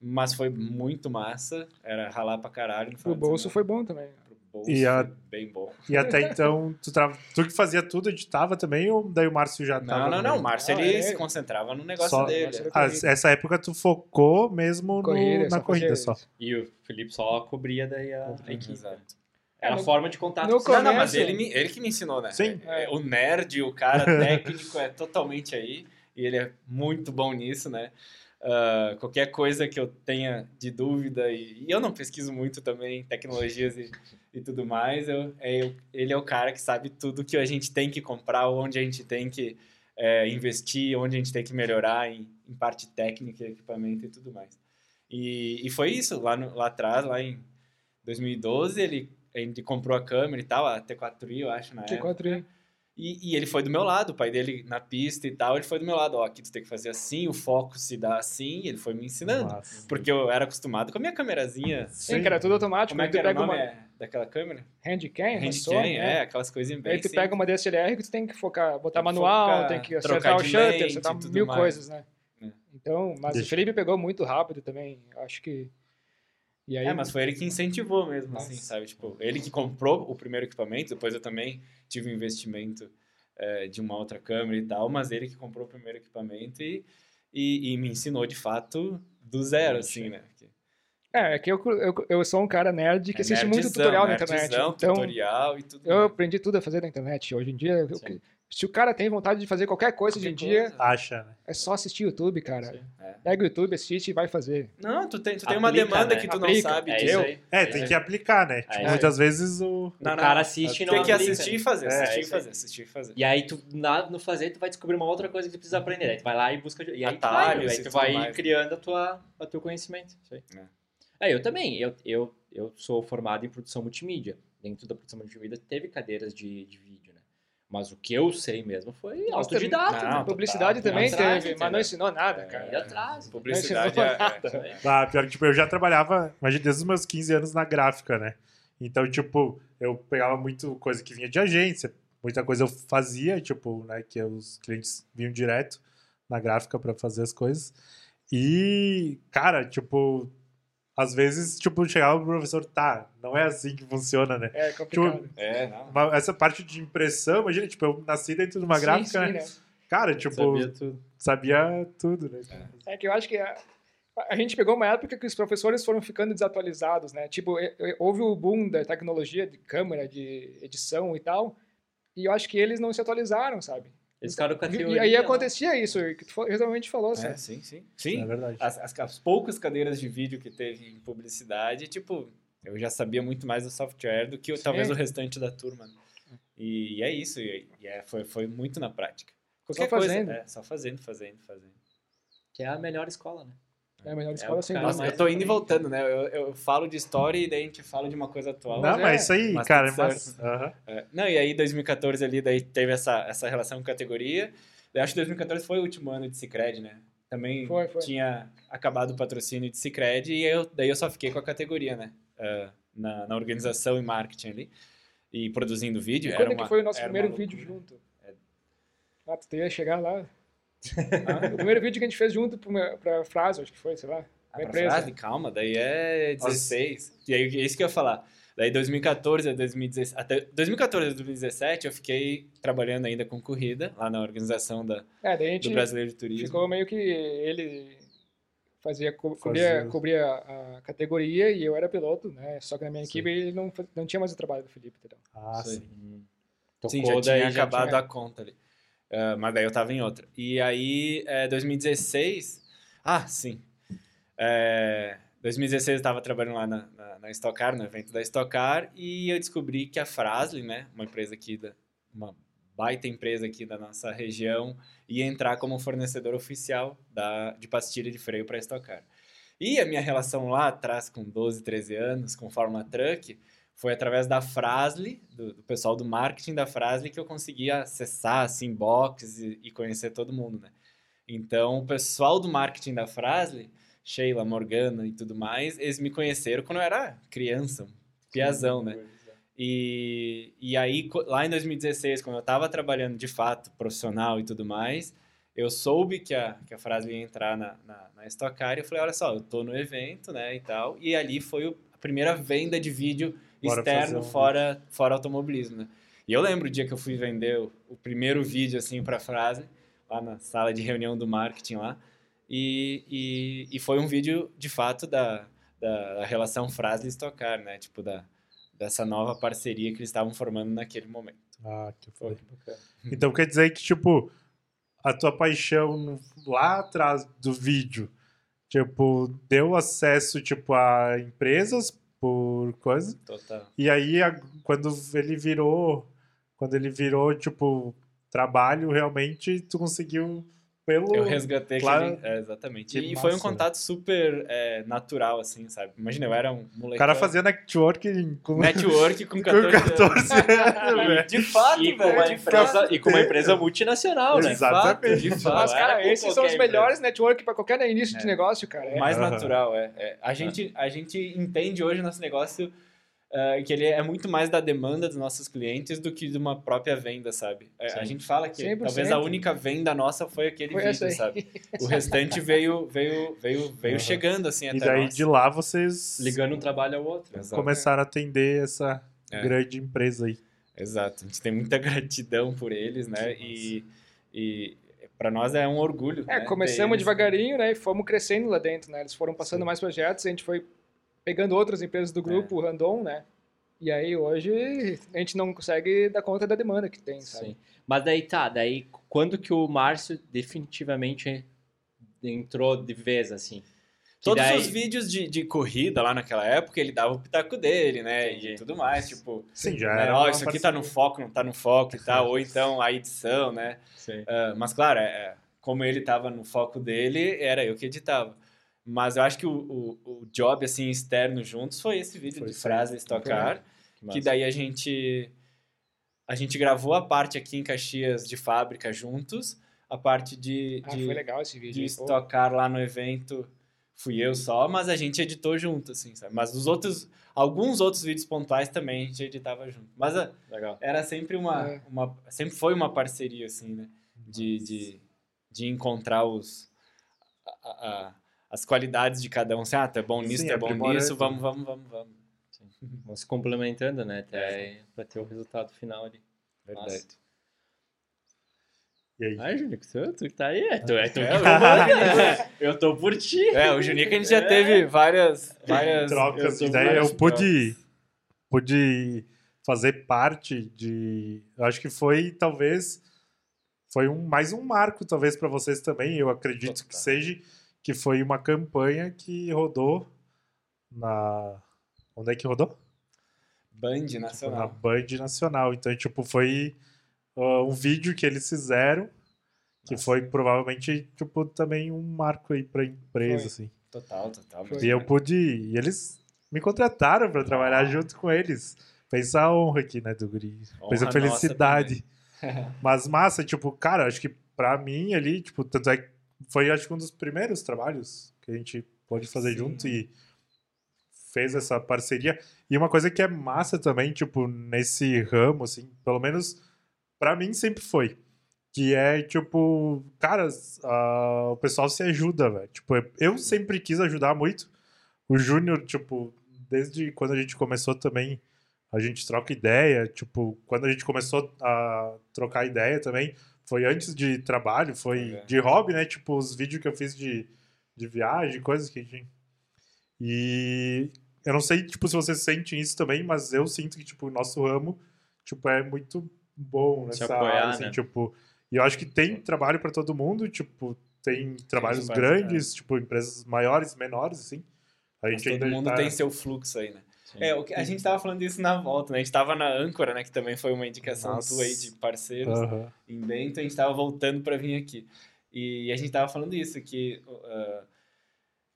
S4: mas foi muito massa, era ralar pra caralho. no
S3: O
S4: final de
S3: bolso
S4: semana.
S3: foi bom também.
S4: Pro bolso
S2: E a-
S4: foi bem bom.
S2: E até *laughs* então, tu, tra... tu que fazia tudo, editava também, ou daí o Márcio já tava?
S4: Não, não, não, o? Márcio
S3: Não,
S4: ele
S3: é
S4: se concentrava no negócio
S2: Só-
S4: dele.
S2: Ah, essa época tu focou mesmo
S3: Corrida,
S2: no... na corrida só.
S1: E o Felipe só cobria daí a, a equipe.
S4: Exato.
S1: Era
S3: É,
S1: a
S3: no-
S1: forma de contato.
S4: Não, não, mas ele, me- ele que me ensinou, né?
S2: Sim.
S4: É, O nerd, o cara *laughs* técnico é totalmente aí. E ele é muito bom nisso, né? Ah, qualquer coisa que eu tenha de dúvida, e, e eu não pesquiso muito também tecnologias e, e tudo mais, eu, é, eu- ele é o cara que sabe tudo que a gente tem que comprar, onde a gente tem que é, investir, onde a gente tem que melhorar em, em parte técnica, equipamento e tudo mais. E, e foi isso, lá, no- lá atrás, lá em 2012, ele, ele comprou a câmera e tal, a T4i, eu acho, na época.
S3: T4i.
S4: E, e ele foi do meu lado, o pai dele na pista e tal, ele foi do meu lado, ó, aqui tu tem que fazer assim, o foco se dá assim, e ele foi me ensinando.
S2: Massa.
S4: Porque eu era acostumado com a minha câmerazinha.
S3: Sim, que era tudo automático.
S4: Como é que
S3: tu
S4: era o
S3: pega
S4: nome
S3: uma
S4: é, daquela câmera?
S3: handcam,
S4: Handcam, é,
S3: né?
S4: aquelas coisinhas bem
S3: Aí tu
S4: simples.
S3: pega uma DSLR que tu tem que focar, botar
S4: Tem
S3: manual,
S4: focar,
S3: tem que
S4: trocar
S3: acertar o shutter,
S4: lente
S3: acertar
S4: e tudo
S3: mil
S4: mais.
S3: coisas, né?
S4: É.
S3: Então, mas
S2: Deixa-
S3: o Felipe pegou muito rápido também, acho que... E aí,
S4: É, mas foi ele que incentivou mesmo, assim,
S3: Nossa.
S4: sabe? Tipo, ele que comprou o primeiro equipamento, depois eu também tive um investimento é, de uma outra câmera e tal, mas ele que comprou o primeiro equipamento e, e, e me ensinou, de fato, do zero, assim, né? Porque
S3: É, é que eu, eu, eu sou um cara nerd que
S4: é
S3: assiste muito
S4: nerdzão,
S3: tutorial na internet.
S4: nerdzão,
S3: Então,
S4: tutorial e tudo
S3: eu aprendi tudo a fazer na internet. Hoje em dia, eu-. Se o cara tem vontade de fazer qualquer coisa hoje em
S4: Qualquer
S3: dia.
S2: Acha, né?
S3: é só assistir YouTube, cara.
S1: Sim.
S4: É.
S3: Pega o YouTube, assiste e vai fazer.
S4: Não, tu tem, tu tem uma
S1: Aplica,
S4: demanda
S1: né?
S4: que tu não
S3: Aplica.
S4: sabe
S1: É aí.
S2: É,
S1: É
S2: tem que aplicar, né?
S1: É
S2: Tipo,
S1: aí.
S2: muitas vezes o...
S4: Não,
S1: o
S4: não,
S1: cara assiste e não
S4: Tem que
S1: aplica,
S4: assistir
S1: né?
S4: e fazer,
S2: É,
S4: assistir
S1: é
S4: e fazer, assistir e fazer.
S1: E aí tu, na, no fazer, tu vai descobrir uma outra coisa que tu precisa aprender. Aí tu vai lá e busca... E aí tu vai, aí tu vai
S4: mais.
S1: criando a tua, o teu conhecimento. Isso aí. É. eu também. Eu, eu, eu sou formado em produção multimídia. Dentro da produção multimídia teve cadeiras de, de vídeo, né? Mas o que eu sei mesmo foi autodidata.
S4: Não,
S1: né?
S3: Publicidade também
S1: Atrás,
S3: teve, mas não ensinou nada,
S1: É,
S3: cara.
S1: atrás.
S4: Publicidade
S3: Não
S4: é,
S3: ensinou
S4: é-.
S2: Ah, pior que, tipo, eu já trabalhava, imagina, desde os meus 15 anos na gráfica, né? Então, tipo, eu pegava muito coisa que vinha de agência, muita coisa eu fazia, tipo, né, que os clientes vinham direto na gráfica pra fazer as coisas. E, cara, tipo, às vezes, tipo, chegava o professor, tá, não é assim que funciona, né?
S3: É complicado.
S4: É, não.
S2: Uma- essa parte de impressão, imagina, tipo, eu nasci dentro de uma
S3: Sim,
S2: gráfica,
S3: sim,
S2: né? Cara, tipo,
S1: Sabia tudo.
S2: sabia tudo, né?
S3: É que eu acho que a, a gente pegou uma época que os professores foram ficando desatualizados, né? Tipo, houve o boom da tecnologia de câmera, de edição e tal, e eu acho que eles não se atualizaram, sabe?
S1: Eles ficaram com a
S3: E-
S1: teoria.
S3: E aí acontecia isso, que tu realmente falou, assim.
S4: É, sim, sim.
S2: É
S4: Sim,
S2: verdade.
S4: as, as, as poucas cadeiras de vídeo que teve em publicidade, tipo, eu já sabia muito mais do software do que
S3: Sim.
S4: talvez o restante da turma. né? E, é isso, e, e é, foi, foi muito na prática. Qualquer
S3: fazendo.
S4: coisa, é, só fazendo, fazendo, fazendo.
S1: Que é a melhor escola, né?
S3: É a melhor
S1: É
S3: escola
S1: o
S3: sem
S1: cara
S3: dúvida.
S4: Eu tô indo e voltando, né? Eu, eu falo de história e daí a gente fala de uma coisa atual.
S2: Não,
S3: mas
S2: mas
S3: é,
S2: isso aí,
S4: mas
S2: cara, é
S4: tudo
S2: massa. Aham.
S4: É, não, e aí 2014 ali, daí teve essa, essa relação com categoria. Eu acho que 2014 foi o último ano de Cicred, né? Também
S3: Foi, foi.
S4: tinha acabado o patrocínio de Cicred e eu, daí eu só fiquei com a categoria, né? Ah, na, na organização e marketing ali. E produzindo vídeo.
S3: E
S4: era
S3: quando
S4: uma-
S3: que foi o nosso primeiro vídeo junto? Ah, tu ia chegar lá. O primeiro vídeo que a gente fez junto pra frase, acho que foi, sei lá.
S4: Ah, frase, calma, daí é 16. E aí é isso que eu ia falar. Daí 2014 a 2017, até 2014 a 2017 eu fiquei trabalhando ainda com corrida lá na organização da,
S3: É, daí a
S4: do Brasileiro de Turismo.
S3: ficou meio que ele fazia, co-
S2: Fazia.
S3: cobria, cobria a categoria e eu era piloto, né? Só que na minha
S2: Sim.
S3: equipe ele não, não tinha mais o trabalho do Felipe, entendeu?
S2: Ah, sim.
S4: Sim,
S1: Tocou,
S4: já
S1: daí
S4: tinha acabado
S3: tinha-
S4: a conta ali. Ah, mas daí eu tava em outra. E aí, é, 2016... Ah, sim. É, 2016 eu tava trabalhando lá na, na, na Stock Car, no evento da Stock Car, e eu descobri que a Frasle, né, uma empresa aqui, da, uma baita empresa aqui da nossa região, ia entrar como fornecedor oficial da, de pastilha de freio para a Stock Car. E a minha relação lá atrás, com 12, 13 anos, com Fórmula Truck, foi através da Frasle, do, do pessoal do marketing da Frasle, que eu conseguia acessar, assim, box e, e conhecer todo mundo, né? Então, o pessoal do marketing da Frasle, Sheila, Morgana e tudo mais, eles me conheceram quando eu era criança, um piazão, né? E, e aí, lá em 2016, quando eu estava trabalhando de fato, profissional e tudo mais, eu soube que a, que a frase ia entrar na, na, na Stock Car e eu falei, olha só, eu tô no evento, né, e tal. E ali foi o, a primeira venda de vídeo
S2: Bora
S4: externo
S2: um
S4: fora, fora automobilismo, né. E eu lembro o dia que eu fui vender o, o primeiro vídeo, assim, pra frase, lá na sala de reunião do marketing lá. E, e, e foi um vídeo, de fato, da, da, relação frase e Stock Car, né, tipo, da, dessa nova parceria que eles estavam formando naquele momento.
S2: Ah, que foi. *laughs* Então quer dizer que, tipo, a tua paixão lá atrás do vídeo, tipo, deu acesso, tipo, a empresas por coisa.
S4: Total.
S2: E aí, a- quando ele virou, quando ele virou, tipo, trabalho, realmente, tu conseguiu pelo...
S4: Eu resgatei
S2: Claro.
S4: aquele... É, exatamente.
S2: Que
S4: E foi um
S2: massa,
S4: contato super é, natural, assim, sabe? Imagina, eu era um moleque.
S2: O cara fazia networking com,
S4: network com *laughs*
S2: com
S4: 14,
S2: 14 anos. *laughs*
S4: De fato,
S1: E
S4: velho. de
S1: empresa,
S4: fato.
S1: e com uma empresa multinacional, né?
S2: Exatamente.
S4: De fato.
S3: Mas, cara, esses são os melhores network para qualquer início de
S4: É.
S3: negócio, cara. É.
S4: Mais natural, é. é. A, gente, a gente entende hoje nosso negócio ah, que ele é muito mais da demanda dos nossos clientes do que de uma própria venda, sabe? É, A gente fala que
S3: 100%.
S4: talvez a única venda nossa foi aquele
S3: Foi
S4: vídeo, sabe? *laughs* O restante veio, veio, veio, veio
S2: Aham.
S4: chegando assim
S2: E
S4: até
S2: daí
S4: nós.
S2: de lá vocês
S1: Ligando um trabalho ao outro.
S4: Exato.
S2: começaram a atender essa
S4: É.
S2: grande empresa aí.
S4: Exato. A gente tem muita *laughs* gratidão por eles, né? E, e para nós é um orgulho.
S3: É,
S4: né,
S3: começamos devagarinho, né? E fomos crescendo lá dentro, né? Eles foram passando
S2: Sim.
S3: mais projetos, a gente foi pegando outras empresas do grupo, o Randon, né? E aí hoje a gente não consegue dar conta da demanda que tem, sabe?
S1: Sim. Mas daí tá, daí quando que o Márcio definitivamente entrou de vez, assim? Que
S4: Todos
S1: daí-
S4: os vídeos de, de corrida lá naquela época, ele dava o pitaco dele, né?
S1: Entendi.
S4: E tudo mais, tipo...
S2: Sim, já
S4: né,
S2: uma
S4: isso aqui tá no foco, não tá no foco e tal. Ou então a edição, né?
S1: Sim.
S4: Ah, mas claro, é, é, como ele tava no foco dele, era eu que editava. Mas eu acho que o, o, o job, assim, externo juntos foi esse vídeo
S2: Foi
S4: de
S2: isso
S4: frase estocar.
S1: Que
S4: Que daí a gente a gente gravou a parte aqui em Caxias de fábrica juntos, a parte de,
S3: Ah,
S4: de,
S3: foi legal esse vídeo.
S4: de estocar lá no evento fui eu só, mas a gente editou junto, assim, sabe? Mas os outros, alguns outros vídeos pontuais também a gente editava junto. Mas a-
S1: Legal.
S4: era sempre uma,
S3: É.
S4: uma sempre foi uma parceria, assim, né? De, de, de encontrar os a- a- as qualidades de cada um. Assim, ah, tu é bom nisso,
S2: Sim,
S4: tu é bom nisso, vamos, vamos, vamos, vamos.
S1: Vão se complementando, né? Até pra ter o resultado final ali.
S4: Verdade.
S1: Nossa.
S2: E aí?
S1: Ai, Júnior, tu, tu tá aí. É, tu, é, tu
S4: É,
S1: que
S4: eu-
S1: comanda, né? *laughs* Eu tô por ti.
S4: É, o Juninho que a gente já teve várias, várias
S2: trocas.
S1: eu
S2: daí
S1: várias
S2: eu pude, pude fazer parte de. Eu acho que foi, talvez. Foi um, mais um marco, talvez, para vocês também. Eu acredito que
S4: Total.
S2: seja. Que foi uma campanha que rodou na. Onde é que rodou?
S4: Band
S2: Tipo, na
S4: Nacional.
S2: Band Nacional. Então, tipo, foi ah, um vídeo que eles fizeram. Que
S4: Nossa.
S2: foi provavelmente, tipo, também um marco aí pra empresa,
S3: Foi.
S2: assim.
S4: Total, total.
S3: Foi.
S2: E eu pude. E eles me contrataram pra trabalhar junto com eles. Pensa a honra aqui, né, do Guri? Pensa a felicidade. *laughs* Mas massa, tipo, cara, acho que pra mim ali, tipo, tanto é que foi acho que um dos primeiros trabalhos que a gente pôde fazer
S4: Sim.
S2: junto e fez essa parceria. E uma coisa que é massa também, tipo, nesse ramo, assim, pelo menos pra mim sempre foi. Que é, tipo, cara, ah, o pessoal se ajuda, velho. Tipo, eu sempre quis ajudar muito. O Júnior, tipo, desde quando a gente começou também, a gente troca ideia. Tipo, quando a gente começou a trocar ideia também, foi antes de trabalho, foi
S4: É.
S2: de hobby, né? Tipo, os vídeos que eu fiz de, de viagem, coisas que a gente. E eu não sei, tipo, se vocês sentem isso também, mas eu sinto que, tipo, o nosso ramo, tipo, é muito bom nessa
S1: apoiar,
S2: área, assim,
S1: né?
S2: tipo... E eu acho que tem trabalho para todo mundo, tipo, tem trabalhos
S4: espaço,
S2: grandes, tipo, empresas maiores, menores, assim. A
S4: Mas
S2: gente
S4: todo
S2: ainda
S4: mundo
S2: tá...
S4: tem seu fluxo aí, né?
S1: Sim.
S4: É, a gente tava falando disso na volta, né? A gente tava na âncora, né? Que também foi uma indicação
S2: Nossa.
S4: tua aí de parceiros
S2: Aham.
S4: em Bento. A gente tava voltando para vir aqui. E a gente tava falando isso, que uh,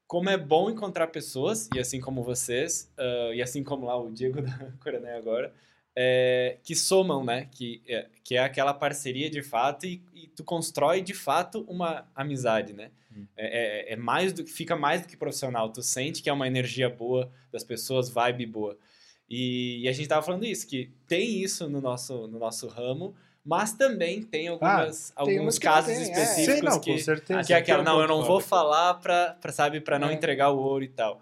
S4: como é bom encontrar pessoas, e assim como vocês, uh, e assim como lá o Diego *laughs* da âncora, né, agora, é, que somam, né? Que é, que é aquela parceria de fato e, e tu constrói de fato uma amizade, né?
S1: Hum.
S4: É, é, é mais do que fica mais do que profissional. Tu sente que é uma energia boa das pessoas, vibe boa. E, e a gente tava falando isso, que tem isso no nosso, no nosso ramo, Mas também tem algumas,
S3: Ah, Tem
S4: alguns
S3: não
S4: casos
S3: tem, é.
S4: específicos
S2: Sim, não,
S4: que,
S2: com certeza.
S4: que é aquela, não, eu não vou falar pra, sabe, pra não
S3: É.
S4: entregar o ouro e tal.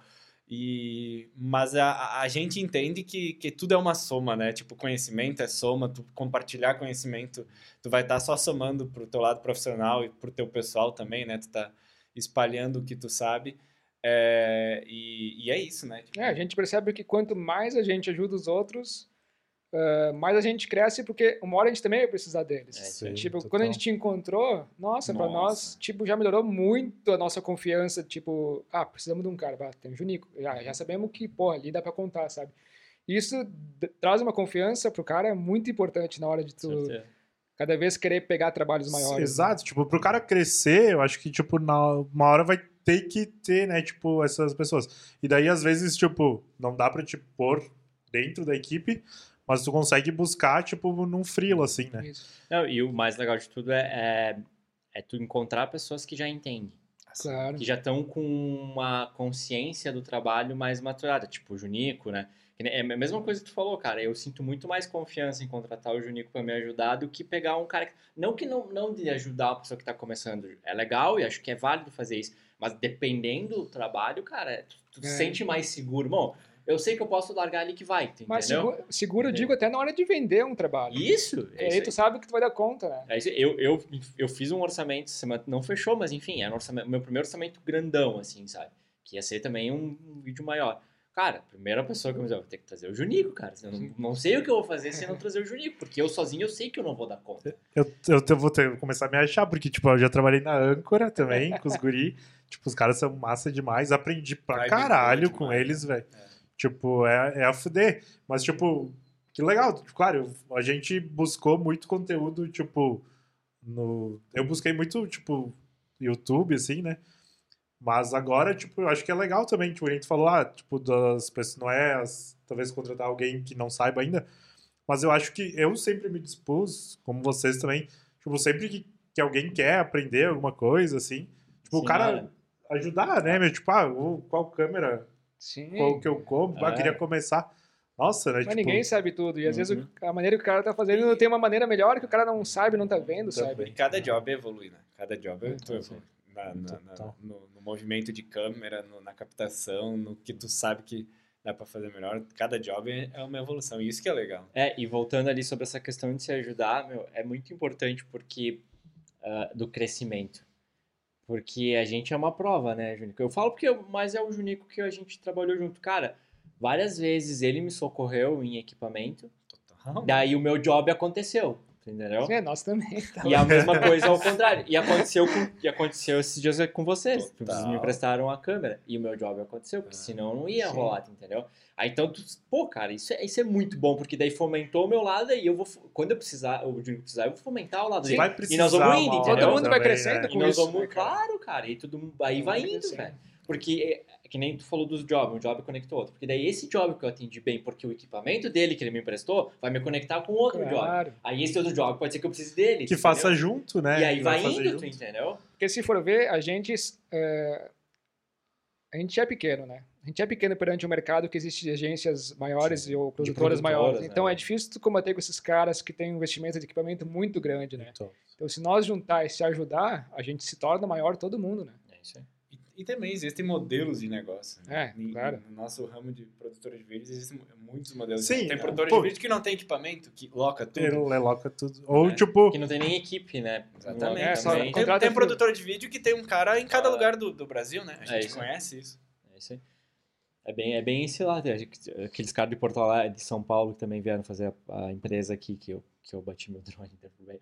S4: E, mas a, a gente entende que, que tudo é uma soma, né? Tipo, conhecimento é soma, tu compartilhar conhecimento, tu vai estar só somando pro teu lado profissional e pro teu pessoal também, né? Tu tá espalhando o que tu sabe. É, e, e é isso, né? Tipo,
S3: É, a gente percebe que quanto mais a gente ajuda os outros, ah, mais a gente cresce, porque uma hora a gente também vai precisar deles.
S1: É,
S2: Sim,
S3: tipo,
S2: total.
S3: quando a gente te encontrou, nossa, pra
S4: Nossa.
S3: nós, tipo, já melhorou muito a nossa confiança, tipo, ah, precisamos de um cara, bah, tem o Junico, já, já sabemos que, pô, ali dá pra contar, sabe? Isso traz uma confiança pro cara muito importante na hora de tu,
S1: Certeza.
S3: cada vez querer pegar trabalhos maiores. né?
S2: Exato, tipo, pro cara crescer, eu acho que, tipo, na, uma hora vai ter que ter, né, tipo, essas pessoas. E daí, às vezes, tipo, não dá pra te pôr dentro da equipe, mas tu consegue buscar, tipo, num frilo, assim, né?
S3: Isso,
S1: Não, e o mais legal de tudo é, é, é tu encontrar pessoas que já entendem.
S3: claro.
S1: que já estão com uma consciência do trabalho mais maturada, tipo o Junico, né? É a mesma coisa que tu falou, cara. Eu sinto muito mais confiança em contratar o Junico para me ajudar do que pegar um cara. que- Não que não, não de ajudar a pessoa que tá começando. É legal e acho que é válido fazer isso. Mas dependendo do trabalho, cara, tu, tu
S3: É.
S1: sente mais seguro. Bom, eu sei que eu posso largar ali que vai, tu
S3: Mas
S1: entendeu?
S3: seguro, seguro eu digo até na hora de vender um trabalho.
S1: Isso!
S3: E
S1: É isso
S3: aí tu sabe que tu vai dar conta, né?
S1: é isso. Eu, eu, eu fiz um orçamento, semana- não fechou, mas enfim, era um orçamento, meu primeiro orçamento grandão, assim, sabe? Que ia ser também um, um vídeo maior. Cara, a primeira pessoa que eu me disse, eu vou ter que trazer o Junico, cara. Eu não, não sei o que eu vou fazer se eu não trazer o Junico, porque eu sozinho eu sei que eu não vou dar conta.
S2: Eu, eu, te- vou ter, começar a me achar, porque, tipo, eu já trabalhei na âncora também, com os guri. *laughs* Tipo, os caras são massa demais. Aprendi pra
S4: Vai,
S2: caralho com
S4: demais,
S2: eles,
S4: né?
S2: velho. Tipo, é, é a fuder. Mas, tipo, que legal. Claro, a gente buscou muito conteúdo, tipo, no... Eu busquei muito, tipo, YouTube, assim, né? Mas agora, tipo, eu acho que é legal também. Tipo, a gente falou, ah, tipo, das pessoas, não é as- talvez contratar alguém que não saiba ainda. Mas eu acho que eu sempre me dispus, como vocês também, tipo, sempre que, que alguém quer aprender alguma coisa, assim, tipo, o
S1: Sim,
S2: cara
S1: olha.
S2: ajudar, né? Meu, tipo, ah, o- qual câmera,
S3: Sim.
S2: qual que eu compro, ah,
S1: É.
S2: queria começar. Nossa, né?
S3: Mas
S2: tipo,
S3: ninguém sabe tudo. E às vezes
S1: Uhum.
S3: o- a maneira que o cara tá fazendo tem uma maneira melhor que o cara não sabe, não tá vendo,
S2: Também.
S3: sabe?
S4: E cada job evolui, né? Cada job
S3: É,
S4: tu evolui. Na- na- na- no, no movimento de câmera, no- na captação, no que tu sabe que dá pra fazer melhor. Cada job é é uma evolução. E isso que é legal.
S1: É, e voltando ali sobre essa questão de se ajudar, meu, é muito importante porque ah, do crescimento. Porque a gente é uma prova, né, Junico? Eu falo porque, eu- mas é o Junico que a gente trabalhou junto. Cara, várias vezes ele me socorreu em equipamento,
S4: Total.
S1: daí o meu job aconteceu, entendeu?
S3: É, nós também. tá?
S1: E a mesma *laughs* coisa ao contrário. E aconteceu, com, e aconteceu esses dias com vocês.
S4: Total.
S1: Vocês me emprestaram a câmera. E o meu job aconteceu, porque
S4: Ah,
S1: senão não ia
S3: sim.
S1: rolar, entendeu? Aí então, tu, pô, cara, isso é, isso é muito bom, porque daí fomentou o meu lado e eu vou. Quando eu precisar, o Júnior precisar, eu vou fomentar o lado
S2: Você
S1: dele.
S2: vai
S1: e
S2: precisar
S1: nós vamos indo, entendeu?
S3: Todo mundo vai
S2: também,
S3: crescendo
S2: né?
S1: E
S3: com
S1: nós
S3: isso,
S1: vamos,
S3: né, cara?
S1: claro, cara, e tudo, aí vai
S3: Vai
S1: indo, velho. Porque, é, que nem tu falou dos jobs, um job conectou outro. Porque daí esse job que eu atendi bem, porque o equipamento dele que ele me emprestou, vai me conectar com outro job.
S3: Claro.
S1: Aí esse outro job pode ser que eu precise dele.
S2: Que
S1: entendeu?
S2: faça junto, né?
S1: E aí vai
S2: fazer
S1: indo, tu entendeu?
S3: Porque se for ver, a gente. é, a gente é pequeno, né? A gente é pequeno perante o mercado que existe agências maiores e ou produtoras
S1: produtoras,
S3: maiores.
S1: né?
S3: Então é difícil tu combater com esses caras que têm um investimento de equipamento muito grande, né?
S2: Então,
S3: Então se nós juntar e se ajudar, a gente se torna maior todo mundo, né?
S1: É isso aí.
S4: E, também existem modelos de negócio. Né?
S3: É,
S4: Em-
S3: claro.
S4: No nosso ramo de produtores de vídeos existem muitos modelos.
S2: Sim,
S4: tem
S2: é,
S4: produtores
S2: pô.
S4: de vídeo que não tem equipamento, que loca tudo.
S2: ele leloca tudo. Ou,
S4: É.
S2: tipo,
S1: Que não tem nem equipe, né?
S4: Exatamente.
S3: É, só
S1: também.
S4: Tem, tem
S3: tudo.
S4: produtor de vídeo que tem um cara em cada
S1: Ah.
S4: lugar do, do Brasil, né? A
S1: É
S4: gente
S1: isso.
S4: conhece isso.
S1: É isso aí. É bem, é bem esse lado. Aqueles caras de Porto Alegre, de São Paulo, que também vieram fazer a, a empresa aqui, que eu, que eu bati meu *laughs* drone, derrubei.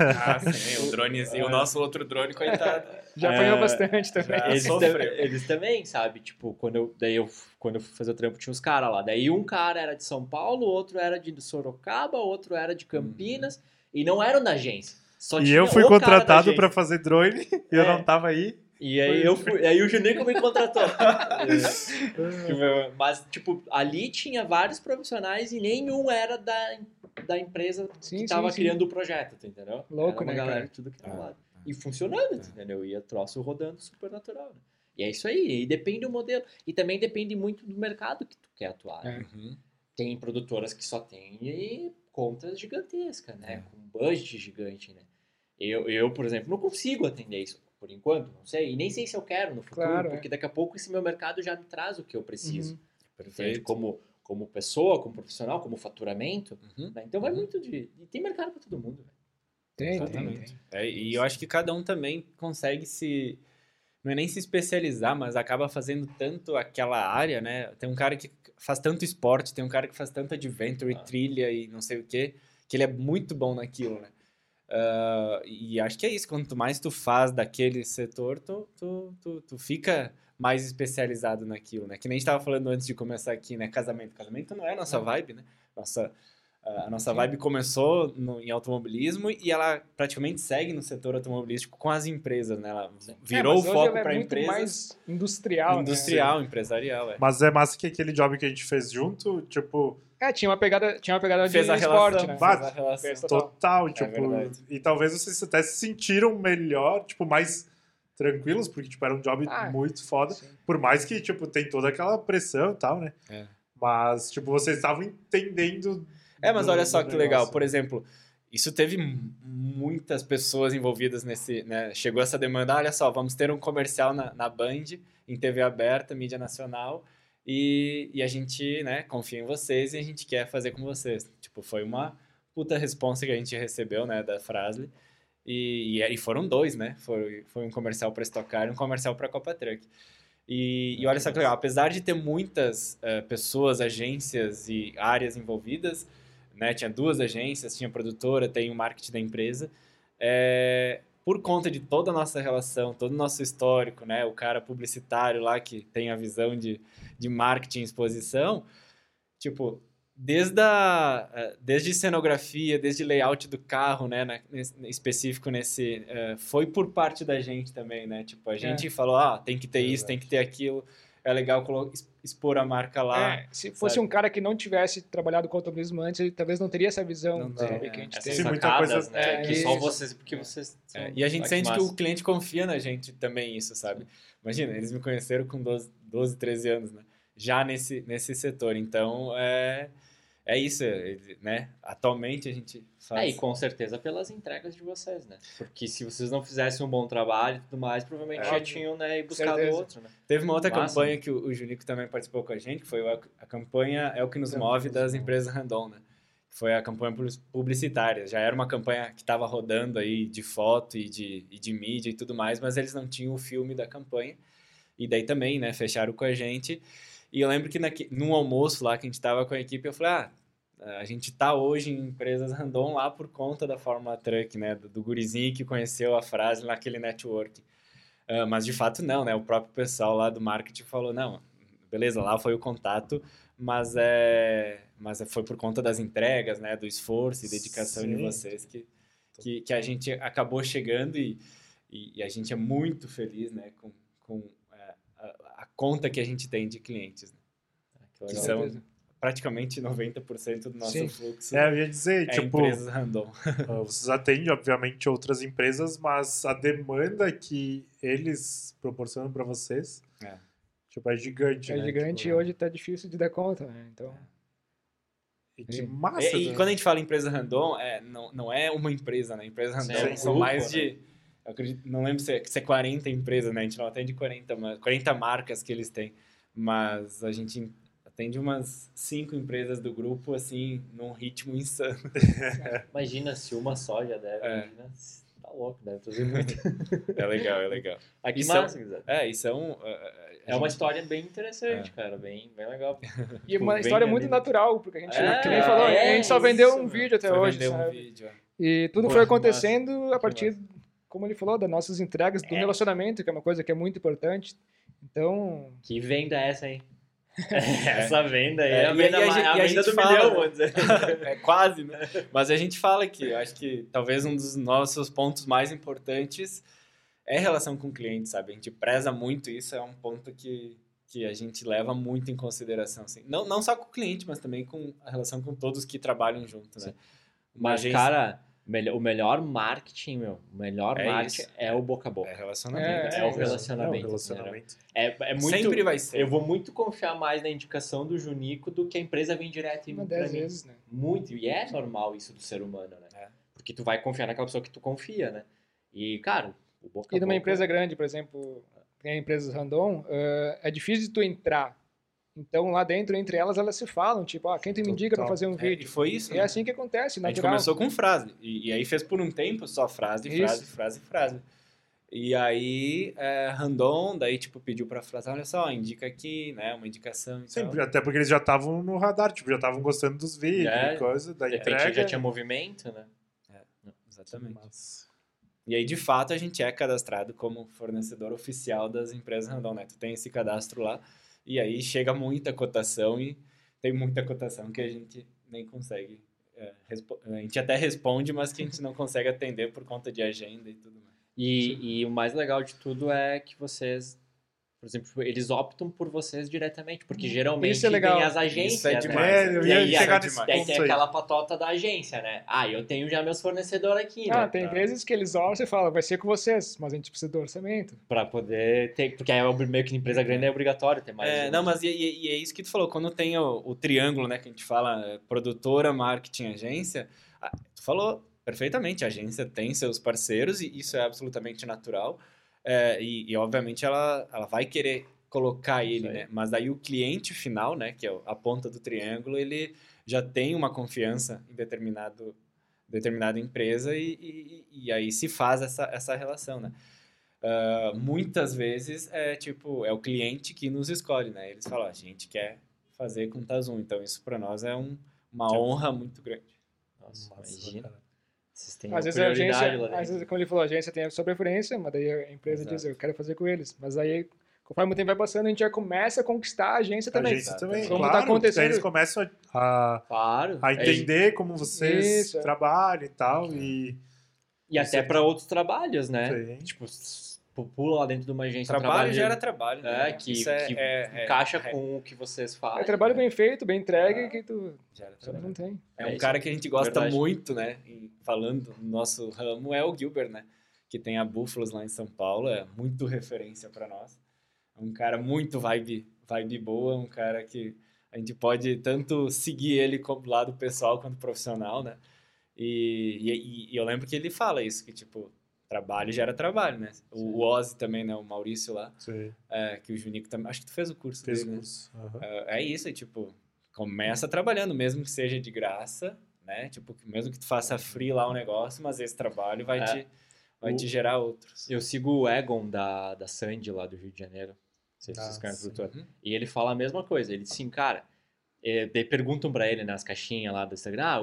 S4: Ah, *laughs* sim, o drone e o nosso outro drone, coitado. *laughs*
S3: Já
S1: É,
S3: apanhou bastante também. *laughs*
S4: já.
S1: Eles,
S4: sofreu.
S1: eles também, sabe? Tipo, quando eu, daí eu, quando eu fui fazer o trampo, tinha os caras lá. Daí um cara era de São Paulo, outro era de Sorocaba, outro era de Campinas, e não eram da agência. Só
S2: e
S1: tinha
S2: eu fui contratado pra fazer drone e eu
S1: É.
S2: não tava aí.
S1: E aí eu fui, aí o Junico me contratou. *laughs* Tipo, Mas, tipo, ali tinha vários profissionais e nenhum era da, da empresa
S3: Sim,
S1: que
S3: sim,
S1: tava
S3: sim.
S1: criando o projeto, entendeu?
S3: Louco,
S1: era uma
S3: né,
S1: galera
S3: cara?
S1: tudo que
S4: Ah,
S1: era lado.
S4: ah.
S1: E funcionando, tu entendeu? E a troço rodando super natural, né? E é isso aí, e depende do modelo. E também depende muito do mercado que tu quer atuar. né?
S3: É.
S4: Uhum.
S1: tem produtoras que só têm contas gigantescas, né? Com budget gigante, né? Eu, eu, por exemplo, não consigo atender isso por enquanto, não sei. E nem sei se eu quero no futuro,
S3: Claro, é.
S1: porque daqui a pouco esse meu mercado já me traz o que eu preciso.
S3: Uhum.
S1: Entende?
S4: Perfeito.
S1: Como, como pessoa, como profissional, como faturamento.
S4: Uhum.
S1: né? Então vai
S4: Uhum.
S1: muito de. E tem mercado para todo mundo, velho.
S3: Tem, tem, tem.
S4: É, e eu acho que cada um também consegue se. Não é nem se especializar, mas acaba fazendo tanto aquela área, né? Tem um cara que faz tanto esporte, tem um cara que faz tanto adventure,
S1: Ah.
S4: trilha e não sei o quê, que ele é muito bom naquilo, né? Ah, e acho que é isso. Quanto mais tu faz daquele setor, tu, tu, tu, tu fica mais especializado naquilo, né? Que nem a gente tava falando antes de começar aqui, né? Casamento. Casamento não é a nossa vibe, né? Nossa, a nossa
S3: Sim.
S4: vibe começou no- em automobilismo e ela praticamente segue no setor automobilístico com as empresas, né? Ela virou
S3: É,
S4: o foco
S3: ela é
S4: para
S3: muito
S4: empresas
S3: mais industrial, né?
S4: industrial, empresarial, é.
S2: Mas é massa que aquele job que a gente fez junto, tipo,
S3: É, tinha uma pegada, tinha uma pegada
S4: Fez
S3: de
S4: a
S3: esporte,
S4: relação,
S3: né?
S4: Fez a relação.
S3: Fez total.
S2: total, tipo,
S4: verdade.
S2: e talvez vocês até se sentiram melhor, tipo, mais tranquilos, porque, tipo, era um job
S3: Ah,
S2: muito foda,
S3: Sim.
S2: por mais que, tipo, tem toda aquela pressão e tal, né?
S4: É.
S2: Mas, tipo, vocês estavam entendendo...
S4: É, mas
S2: do-
S4: olha só que legal.
S2: negócio.
S4: Por exemplo, isso teve muitas pessoas envolvidas nesse, né? Chegou essa demanda, olha só, vamos ter um comercial na, na Band, em TV aberta, mídia nacional, e, e a gente, né, confia em vocês e a gente quer fazer com vocês. Tipo, foi uma puta responsa que a gente recebeu, né, da Frasle. E, e, e foram dois, né? Foi, foi um comercial para Stock Car e um comercial para Copa Truck. E, e olha só que legal, apesar de ter muitas eh, pessoas, agências e áreas envolvidas, né? Tinha duas agências, tinha a produtora, tem o marketing da empresa. É, por conta de toda a nossa relação, todo o nosso histórico, né? O cara publicitário lá que tem a visão de, de marketing exposição, tipo, desde a eh, desde cenografia, desde layout do carro, né, na- específico nesse, eh, foi por parte da gente também, né? Tipo, a gente falou, ah, tem que ter isso, tem que ter aquilo, é legal expor a marca lá.
S3: É, se fosse
S4: sabe?
S3: um cara que não tivesse trabalhado com automobilismo antes, ele talvez não teria essa visão
S4: Não
S3: sabe,
S4: teria,
S3: que a gente tem.
S2: muita coisa-
S1: né?
S3: é,
S1: que só vocês, porque vocês. são-
S4: É, e a gente sente que
S1: massa.
S4: o cliente confia na gente também, isso, sabe? Imagina, eles me conheceram com 12, 12 13 anos, né? Já nesse, nesse setor. Então, é, é isso, né? Atualmente a gente faz...
S1: É, e com certeza pelas entregas de vocês, né? Porque se vocês não fizessem um bom trabalho e tudo mais, provavelmente
S3: É,
S1: já tinham, né, e buscado
S3: Certeza.
S1: outro, né?
S4: Teve uma outra
S1: Massa.
S4: campanha que o, o Junico também participou com a gente, que foi a, a campanha É o que nos
S3: É
S4: move das empresas Randon, né? Foi a campanha publi- publicitária. Já era uma campanha que estava rodando aí de foto e de, e de mídia e tudo mais, mas eles não tinham o filme da campanha. E daí também, né, fecharam com a gente. E eu lembro que naque, num almoço lá que a gente tava com a equipe, eu falei, ah, a gente tá hoje em empresas random lá por conta da Fórmula Truck, né, do, do gurizinho que conheceu a frase naquele network. Ah, mas de fato não, né, o próprio pessoal lá do marketing falou, não, beleza, lá foi o contato, mas é, mas foi por conta das entregas, né, do esforço e dedicação de
S2: Sim.
S4: vocês que, que, que a gente acabou chegando e, e, a gente é muito feliz, né, com, com é, conta que a gente tem de clientes, né,
S1: Ah, que
S4: que são praticamente 90% do nosso
S3: Sim.
S4: fluxo
S2: É, eu ia dizer,
S4: é
S2: tipo,
S4: empresas random. *laughs*
S2: ah, vocês atendem, obviamente, outras empresas, mas a demanda que eles proporcionam pra vocês,
S4: É.
S2: tipo, é gigante,
S3: É
S2: né?
S3: gigante
S2: Tipo,
S3: e hoje tá difícil de dar conta, né? Então,
S2: E que massa,
S4: E, e
S2: né?
S4: quando a gente fala empresa random, é, não, não é uma empresa, né? Empresa random
S1: Sim, é
S4: são
S1: grupo,
S4: mais
S1: né?
S4: de. Acredito, não lembro se é, se é 40 empresas, né? A gente não atende 40, mas 40 marcas que eles têm. Mas a gente atende umas 5 empresas do grupo, assim, num ritmo insano. *laughs*
S1: Imagina se uma só já deve.
S4: É.
S1: Imagina, se- tá louco, deve trazer muito. *laughs*
S4: É legal, é legal.
S1: Ah, que
S4: Isso é-
S1: massa, Guizado.
S4: É, isso é um.
S1: É uma história bem interessante, cara. Bem, bem legal. *laughs*
S3: e uma
S1: Bem
S3: história muito
S1: ali.
S3: natural, porque a gente,
S1: É,
S3: que nem falou,
S1: é,
S3: a gente só
S1: isso,
S3: vendeu um
S1: meu.
S3: vídeo até hoje,
S4: vender um
S3: sabe?
S4: vídeo. é.
S3: E tudo
S1: Pô,
S3: foi
S1: que massa.
S3: acontecendo a partir, como ele falou, das nossas entregas, do
S1: É.
S3: relacionamento, que é uma coisa que é muito importante. Então,
S1: Que venda é essa aí? *laughs* essa venda aí
S4: É,
S1: é, a venda,
S4: a
S1: ma-
S4: gente-
S1: a
S4: a gente
S1: do
S4: fala,
S1: milhão, vamos dizer. *laughs*
S4: É quase, né? *laughs* Mas a gente fala que eu acho que talvez um dos nossos pontos mais importantes é a relação com o cliente, sabe? A gente preza muito isso, é um ponto que, que a gente leva muito em consideração. Assim. Não, não só com o cliente, mas também com a relação com todos que trabalham junto, né? Uma
S1: Mas,
S4: agência-
S1: cara, Melhor- O melhor marketing, meu, o melhor
S4: É
S1: marketing
S4: isso.
S1: é o boca a boca.
S4: É relacionamento.
S1: É,
S3: É,
S1: o
S3: isso.
S1: relacionamento.
S2: É o relacionamento.
S1: É, é muito,
S4: Sempre vai ser.
S1: Eu vou muito confiar mais na indicação do Junico do que a empresa vir direto
S3: dez
S1: mim.
S3: vezes, né?
S1: Muito. E é normal isso do ser humano, né?
S4: É.
S1: Porque tu vai confiar naquela pessoa que tu confia, né? E, cara, o boca a
S3: E numa
S1: boca-
S3: empresa grande, por exemplo, tem a empresa Randon, eh, é difícil de tu entrar. Então, lá dentro, entre elas, elas se falam, tipo, ah, quem tu me indica pra
S2: Total.
S3: fazer um
S4: É, e
S3: vídeo?
S4: foi isso.
S3: É
S4: né?
S3: assim que acontece,
S4: A gente
S3: natural.
S4: começou com frase. E, e aí fez por um tempo só frase,
S3: Isso.
S4: frase, frase, frase. E aí, é, Randon, daí, tipo, pediu pra frase, olha só, indica aqui, né, uma indicação e
S2: Sempre,
S4: tal.
S2: até porque eles já estavam no radar, tipo, já estavam gostando dos vídeos
S1: É,
S2: e coisa, da
S1: De repente
S2: entrega.
S1: já tinha movimento, né?
S4: Exatamente.
S2: Mas-
S4: E aí, de fato, a gente é cadastrado como fornecedor oficial das empresas Randon, né? Tu tem esse cadastro lá, e aí chega muita cotação, e tem muita cotação que a gente nem consegue. é, a gente até responde, mas que a gente não *laughs* consegue atender por conta de agenda e tudo mais.
S1: E, e o mais legal de tudo é que vocês, por exemplo, eles optam por vocês diretamente, porque geralmente
S3: Isso é legal.
S1: tem as agências,
S4: Isso é
S1: né?
S4: demais.
S2: É, eu
S1: E
S2: ia
S1: aí,
S2: chegar
S4: é
S2: nesse
S4: demais.
S1: Daí tem
S2: aí.
S1: aquela patota da agência, né? Ah, eu tenho já meus fornecedores aqui, né?
S3: Ah, tem vezes que eles olham e falam, vai ser com vocês, mas a gente precisa do orçamento.
S1: Pra poder ter, porque é meio que empresa grande é obrigatório ter mais.
S4: É,
S1: um.
S4: não, mas e, e- e é isso que tu falou, quando tem o, o triângulo, né, que a gente fala, é, produtora, marketing, agência, tu falou perfeitamente, a agência tem seus parceiros e isso é absolutamente natural, é, e, e, obviamente ela, ela vai querer colocar ele, né, mas daí o cliente final, né, que é o- a ponta do triângulo, ele já tem uma confiança em determinado determinada empresa e, e, e aí se faz essa, essa relação, né. Ah, muitas vezes é tipo é o cliente que nos escolhe, né? Eles falam, "Ó, a gente quer fazer com Tazum, então isso para nós é um- uma
S2: Sim.
S4: honra muito grande.
S1: Nossa,
S2: Massa,
S1: imagina.
S2: cara.
S1: Vocês têm
S3: Às vezes a agência, às vezes, como ele falou, a agência tem a sua preferência, mas daí a empresa
S4: Exato.
S3: diz, eu quero fazer com eles. Mas aí, conforme o tempo vai passando, a gente já começa a conquistar a agência
S2: A
S3: também.
S2: agência
S4: Exato.
S2: também,
S3: Como tá
S2: claro.
S3: acontecendo-
S2: daí eles começam a, a,
S1: Claro.
S2: a
S1: É,
S2: entender como vocês
S3: Isso,
S2: trabalham e tal, e...
S1: E até para outros trabalhos, né?
S2: Sim.
S1: Tipo, pula lá dentro de uma agência. um
S4: Trabalho
S1: de-
S4: gera trabalho, né?
S1: É, que,
S4: é,
S1: que
S4: é- é-
S1: encaixa
S4: é-
S1: com o que vocês fazem.
S3: É trabalho
S1: né?
S3: bem feito, bem entregue,
S1: Ah.
S3: que tu
S4: trabalho.
S3: não tem.
S4: É
S1: É
S4: um
S1: isso.
S4: cara que a gente gosta
S1: Verdade.
S4: muito, né? E falando no nosso ramo é o Gilbert, né? Que tem a Búfalos lá em São Paulo, é muito referência para nós. É um cara muito vibe, vibe boa, um cara que a gente pode tanto seguir ele como lado pessoal quanto profissional, né? E, e, e eu lembro que ele fala isso, que tipo, trabalho gera trabalho, né? O, o Ozzy também, né? O Maurício lá,
S2: Sim,
S4: é, que o Junico também, acho que tu fez o curso
S2: fez
S4: dele, né?
S2: curso. aham.
S4: É é isso, é tipo, começa trabalhando, mesmo que seja de graça, né? Tipo, mesmo que tu faça free lá o negócio, mas esse trabalho vai,
S1: É.
S4: te, vai
S1: O-
S4: te gerar outros.
S1: Eu sigo o Egon da, da Sandy lá do Rio de Janeiro. Se
S2: Ah,
S1: vocês produtor.
S4: Uhum.
S1: E ele fala a mesma coisa. Ele diz assim, cara, é, daí perguntam pra ele nas caixinhas lá do Instagram, ah,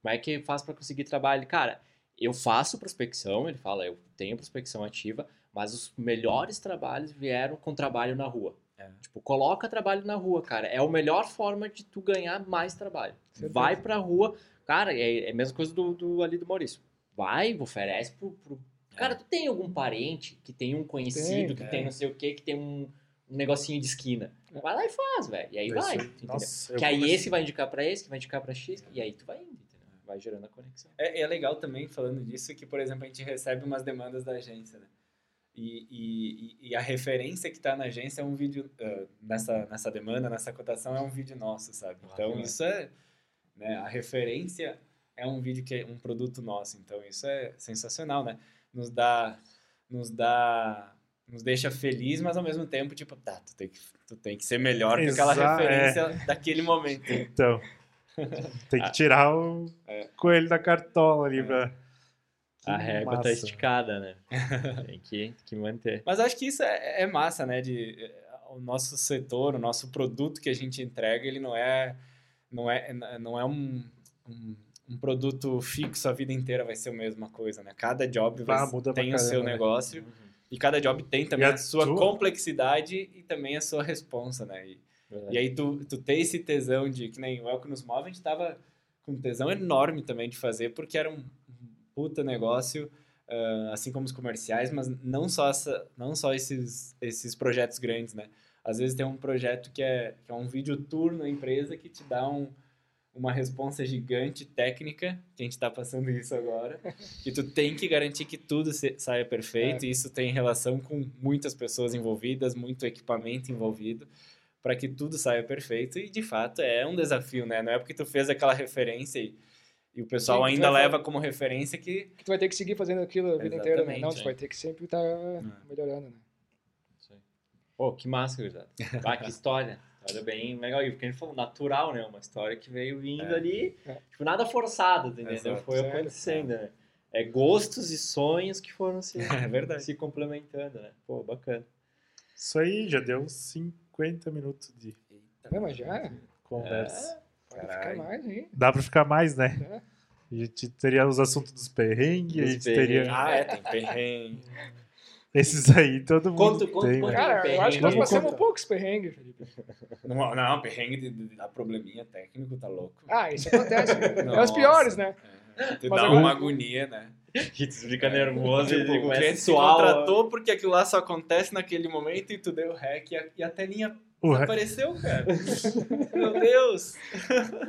S1: como é que faz pra conseguir trabalho? Cara, eu faço prospecção, ele fala, eu tenho prospecção ativa, mas os melhores trabalhos vieram com trabalho na rua.
S4: É.
S1: Tipo, coloca trabalho na rua, cara. É a melhor forma de tu ganhar mais trabalho.
S3: Certeza.
S1: Vai pra rua, cara, é, é a mesma coisa do, do ali do Maurício. Vai, oferece pro, pro- Cara, tu tem algum parente que tem um conhecido,
S3: Tem,
S1: que
S4: é.
S1: tem não sei o que, que tem um, um negocinho de esquina. Vai lá e faz, velho. E aí
S2: É
S1: vai.
S2: Nossa,
S1: Que aí
S2: comecei-
S1: esse vai indicar pra esse, que vai indicar pra X, e aí tu vai indo? Vai gerando a conexão.
S4: É, é legal também, falando disso, que, por exemplo, a gente recebe umas demandas da agência, né? E, e, e- a referência que está na agência é um vídeo, ah, nessa, nessa demanda, nessa cotação, é um vídeo nosso, sabe? Então, isso é, né, a referência é um vídeo que é um produto nosso, então isso é sensacional, né? Nos dá, nos dá, nos deixa feliz, mas ao mesmo tempo, tipo, tá, tu tem que, tu tem que ser melhor que aquela
S2: Exa-
S4: referência daquele momento.
S2: Então, *laughs* tem que tirar o
S4: É.
S2: coelho da cartola ali
S4: É.
S2: pra... Que
S1: a régua tá
S2: massa.
S1: esticada, né? *laughs* tem, que, tem que manter.
S4: Mas acho que isso é, é massa, né? De, eh, o nosso setor, o nosso produto que a gente entrega, ele não é, não é, não é um, um, um produto fixo a vida inteira, vai ser a mesma coisa, né? Cada job vai,
S2: Ah, muda pra
S4: tem o seu
S2: né?
S4: negócio
S1: Uhum.
S4: e cada job tem também
S2: E
S4: a,
S2: a
S4: sua
S2: tua-
S4: complexidade e também a sua responsa, né? E,
S1: Verdade.
S4: e aí tu, tu ter esse tesão de, que nem o El que nos move, a gente tava com um tesão enorme também de fazer, porque era um puta negócio, ah, assim como os comerciais, mas não só, essa, não só esses, esses projetos grandes, né? Às vezes tem um projeto que é, que é um vídeo tour na empresa que te dá um, uma responsa gigante técnica, que a gente está passando isso agora, *laughs* que tu tem que garantir que tudo saia perfeito, e isso tem relação com muitas pessoas envolvidas, muito equipamento envolvido, para que tudo saia perfeito, e de fato é um desafio, né? Não é porque tu fez aquela referência e, e o pessoal
S3: Sim,
S4: ainda
S3: vai
S4: leva como referência que
S3: Que tu vai ter que seguir fazendo aquilo a vida inteira, né? Não, tu
S1: sim.
S3: vai ter que sempre estar melhorando, né?
S1: Pô, que massa, gurizada. Ah, que *laughs* história. História bem legal. E porque a gente falou, natural, né? Uma história que veio vindo
S4: É.
S1: ali,
S3: É.
S1: tipo, nada forçado, entendeu?
S4: Exato.
S1: Foi
S3: Sério.
S1: acontecendo, né? É gostos e sonhos que foram se, *laughs*
S4: é verdade.
S1: se complementando, né? Pô, bacana.
S2: Isso aí, já deu 50 minutos de
S3: Não, mas já
S2: conversa.
S3: pode
S4: Caralho.
S3: ficar mais aí.
S2: Dá pra ficar mais, né?
S3: É.
S2: A gente teria os assuntos dos perrengues, a
S1: Dos
S2: gente
S1: perrengues.
S2: teria
S4: Ah, é, tem perrengue.
S2: esses aí, todo mundo
S1: conta-
S2: tem,
S1: conta-
S2: né?
S3: Cara, eu acho que nós passamos
S2: contar.
S3: poucos perrengues, Felipe.
S4: Não, não perrengue de, de dar probleminha técnico, tá louco?
S3: Ah, isso acontece. é os piores, né?
S4: É, te dá
S3: agora-
S4: uma agonia, né? *laughs*
S1: Que tu fica nervoso
S4: Tipo,
S1: e
S4: o
S1: começa a
S4: cliente se
S1: suar.
S4: contratou porque aquilo lá só acontece naquele momento e tu deu hack e a, e a telinha
S2: O re-
S4: apareceu, cara. *laughs* Meu Deus!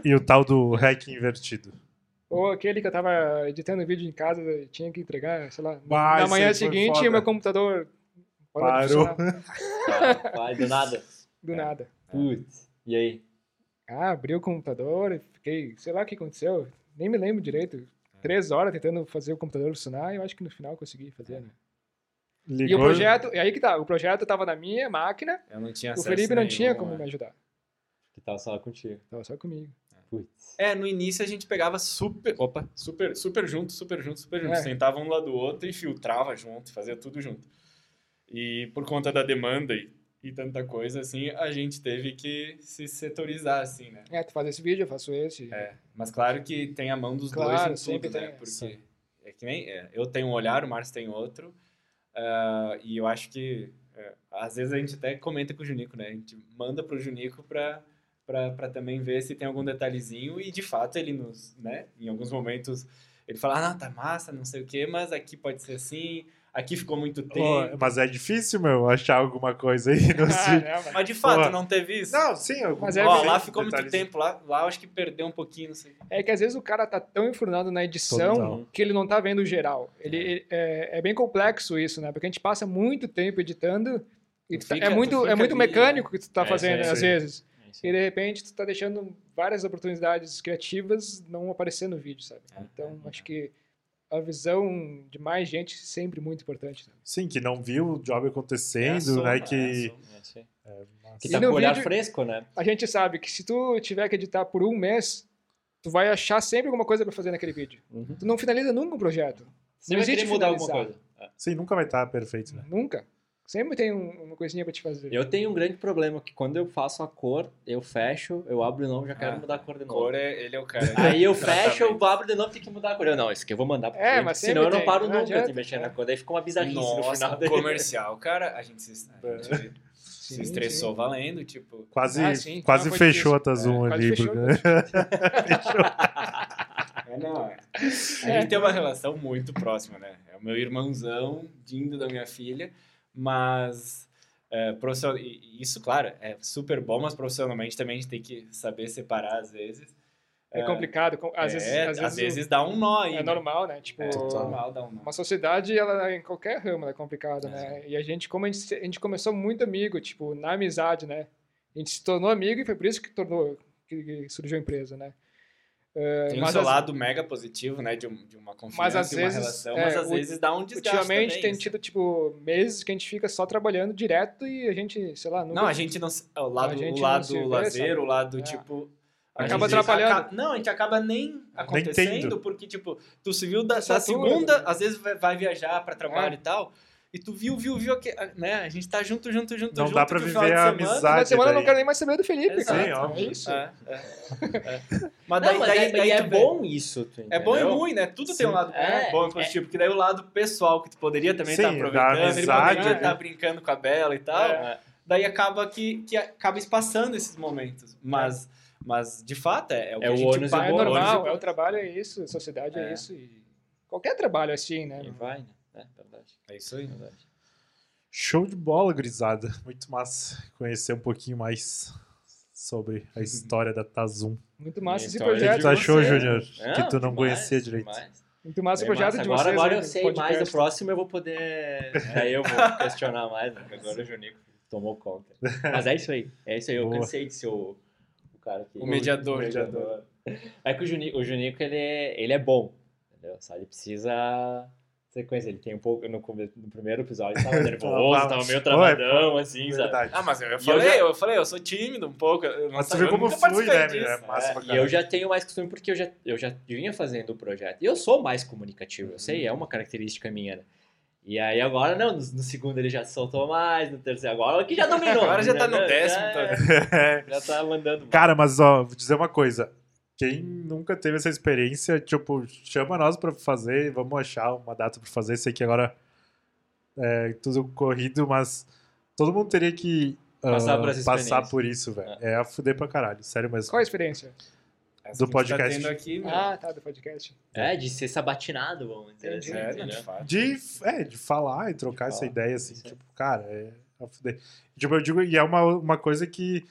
S2: E o tal do hack invertido.
S3: Ou aquele que eu tava editando vídeo em casa e tinha que entregar, sei lá, na manhã seguinte o meu computador parou
S1: Vai, do nada. *laughs*
S3: do nada.
S1: Putz. E aí?
S3: Ah, abri o computador e fiquei, sei lá o que aconteceu, nem me lembro direito. Três horas tentando fazer o computador funcionar e eu acho que no final consegui fazer, né? E o
S2: Ligou,
S3: projeto, e aí que tá, o projeto tava na minha máquina,
S4: Eu não tinha
S3: o Felipe não
S4: nenhum,
S3: tinha como
S4: é.
S3: me ajudar.
S1: Que tava só contigo.
S3: Tava só comigo.
S1: Putz.
S4: É, no início a gente pegava super, opa, super, super junto, super junto, super junto.
S3: É.
S4: Sentava um lado do outro e filtrava junto, fazia tudo junto. E por conta da demanda e, e tanta coisa, assim, a gente teve que se setorizar, assim, né?
S3: É, tu faz esse vídeo, eu faço esse.
S4: É, mas claro que tem a mão dos
S3: Claro,
S4: dois em tudo, né?
S3: tem,
S4: Porque
S2: sim.
S4: é que nem é, eu tenho um olhar, o Márcio tem outro, ah, e eu acho que é, às vezes a gente até comenta com o Junico, né? A gente manda pro Junico pra, pra também ver se tem algum detalhezinho e de fato ele nos, né? Em alguns momentos ele fala, ah, não, tá massa, não sei o quê, mas aqui pode ser assim, aqui ficou muito tempo.
S2: Pô, mas é difícil, meu, achar alguma coisa aí no *laughs*
S3: Ah, mas-
S4: Mas de fato,
S2: Pô.
S4: não teve isso?
S2: Não, sim, algum
S3: Mas é
S4: Ó, lá ficou muito tempo, lá, lá eu acho que perdeu um pouquinho, não sei.
S3: É que às vezes o cara tá tão enfurnado na edição
S2: Total.
S3: que ele não tá vendo o geral. Ele, ele- é, é bem complexo isso, né? Porque a gente passa muito tempo editando e
S4: Tu
S3: tu tá-
S4: fica-
S3: é muito, é muito
S4: ali,
S3: mecânico que tu tá
S1: É,
S3: fazendo,
S1: sim,
S3: às
S2: sim.
S3: vezes.
S1: É
S3: E de repente tu tá deixando várias oportunidades criativas não aparecer no vídeo, sabe?
S4: É,
S3: Então acho que a visão de mais gente é sempre muito importante. Sabe?
S2: Sim, que não viu o job
S4: É
S2: acontecendo,
S4: soma,
S2: né?
S4: é a
S2: Que.
S1: É aí.
S2: Nossa.
S1: Que tá com o olhar
S3: vídeo-
S1: fresco, né?
S3: A gente sabe que se tu tiver que editar por um mês, tu vai achar sempre alguma coisa pra fazer naquele vídeo.
S1: Uhum.
S3: Tu não finaliza nunca um projeto.
S1: Você
S3: Não existe
S1: mudar alguma coisa. É.
S2: Sim, nunca vai estar perfeito, né?
S3: Nunca. Sempre tem um- uma coisinha pra te fazer.
S1: Eu tenho um grande problema, que quando eu faço a cor, eu fecho, eu abro de novo, já quero
S4: Ah,
S1: mudar a cor de novo.
S4: Cor é, ele é o cara.
S1: Aí eu *laughs* fecho, eu abro de novo, tem que mudar a cor. Eu, não, isso aqui eu vou mandar pro
S3: É,
S1: cliente,
S3: mas
S1: senão eu não paro
S3: não
S1: nunca
S3: adianta,
S1: de mexer
S3: é.
S1: na cor. Daí fica uma bizarrice no
S4: Nossa,
S1: final
S4: o *laughs*
S1: dele.
S4: comercial, cara, a gente se, a gente se
S3: Sim,
S4: estressou
S3: sim.
S4: valendo, tipo.
S2: Quase,
S3: Ah, sim.
S2: quase
S3: Não, foi
S2: fechou a. Tazum
S3: É,
S2: ali.
S3: quase
S2: porque- *laughs*
S4: É, não, é. A gente tem uma relação muito próxima, né? É o meu irmãozão, dindo da minha filha, mas. É, profissional- e- e isso, claro, é super bom, mas profissionalmente também a gente tem que saber separar às vezes.
S3: É complicado. com- Às vezes,
S4: É,
S3: às vezes, o-
S4: dá um nó aí.
S3: é
S4: né?
S3: normal, né? Tipo,
S4: É,
S2: Total.
S4: normal, dá um nó.
S3: uma sociedade, ela em qualquer ramo ela é complicada, né? E a gente, como a gente, a gente começou muito amigo, tipo, na amizade, né? A gente se tornou amigo e foi por isso que tornou que, que surgiu a empresa, né? É,
S4: Tem o
S3: mas
S4: seu lado mega positivo, né? De, um- de uma confiança
S3: Mas às
S4: e uma
S3: vezes,
S4: relação,
S3: é,
S4: mas às
S3: u-
S4: vezes dá um desgaste
S3: Ultimamente
S4: também,
S3: tem
S4: assim.
S3: tido, tipo, meses que a gente fica só trabalhando direto e a gente, sei lá, nunca...
S4: Não, a gente não. se- O lado, o lado
S3: vê,
S4: lazer,
S3: sabe?
S4: o lado
S3: É.
S4: tipo.
S3: Acaba atrapalhando.
S4: aca- não, a gente acaba nem acontecendo,
S2: tendo.
S4: porque, tipo, tu se viu da, da segunda,
S3: também.
S4: às vezes vai, vai viajar pra trabalho
S3: É.
S4: e tal, e tu viu, viu, viu, que, né? A gente tá junto, junto, junto,
S2: Não
S4: junto.
S2: dá pra viver a
S4: semana-
S2: amizade.
S3: Na semana eu não quero nem mais saber do Felipe,
S4: Exato.
S3: cara.
S2: Sim, óbvio.
S3: É isso.
S4: É, é, é. Mas
S1: Não,
S4: daí,
S1: mas
S4: daí,
S1: é,
S4: daí
S1: é bom isso, tu
S4: É bom e ruim, né? Tudo
S2: Sim.
S4: tem um lado
S1: É,
S4: bom e positivo, porque daí o lado pessoal que tu poderia também estar
S2: da
S4: aproveitando, ele
S2: amizade,
S4: poderia estar
S3: né?
S4: brincando com a Bela e tal,
S1: É.
S4: daí acaba que, que acaba espaçando esses momentos. Mas, mas de fato, é, é o que
S1: É
S4: a
S1: o
S4: gente
S1: e
S4: paga.
S3: É normal, é o trabalho, é isso, a sociedade é,
S4: É.
S3: isso. E qualquer trabalho é assim, né?
S1: E vai, né? É verdade.
S4: É isso aí.
S2: Show de bola, grisada. Muito massa conhecer um pouquinho mais sobre a história da Tazum.
S3: Muito massa esse
S1: História
S2: O que
S3: projeto.
S2: tu achou. Júnior?
S1: Não,
S2: Que tu não
S1: demais,
S2: conhecia direito.
S1: demais.
S3: Muito massa o
S1: Bem
S3: projeto
S1: massa.
S3: de
S1: agora,
S3: vocês.
S1: Agora eu
S3: no
S1: sei mais, do próximo eu vou poder. *laughs* Aí eu vou questionar mais, né? agora o Junico tomou conta. Mas é isso aí. É isso aí. Eu
S2: Boa.
S1: cansei de ser o, o cara que.
S4: O mediador.
S1: o mediador. É que o Junico, o Junico ele, é, ele é bom. Entendeu? Só ele precisa. Sequência, ele tem um pouco. No, no primeiro episódio ele tava *laughs* nervoso, tava meio travadão, assim, sabe?
S2: Verdade.
S4: Ah, mas eu,
S1: E eu
S4: falei,
S1: já-
S4: eu falei, eu sou tímido um pouco. Eu
S2: Mas tu
S4: eu
S2: como flui,
S4: participei
S2: né,
S4: disso.
S1: É,
S2: pra
S1: e eu já tenho mais costume porque eu já, eu já vinha fazendo o projeto. E eu sou mais comunicativo, eu sei, é uma característica minha, né? E aí agora, não, no, no segundo ele já soltou mais, no terceiro agora que já dominou.
S4: Agora já tá no décimo,
S1: Já, já tá mandando *laughs* mais.
S2: Cara, mas ó, vou dizer uma coisa. Quem nunca teve essa experiência, tipo, chama nós pra fazer, vamos achar uma data pra fazer. Sei que agora é tudo corrido, mas todo mundo teria que ah,
S1: Passar por
S2: passar por isso, velho. É. a fuder pra caralho, sério mesmo.
S3: Qual a experiência?
S4: Essa
S2: Do
S4: que a gente tá
S2: podcast.
S4: tendo aqui, meu.
S3: Ah, tá, do podcast.
S1: É, de ser sabatinado, vamos dizer
S3: Entendi.
S1: assim.
S4: é,
S1: entendeu?
S4: de fato.
S2: De, é, de falar e trocar
S1: De
S2: essa
S1: falar,
S2: ideia, assim, tipo, cara, é a fuder. Tipo, eu digo, e é uma, uma coisa que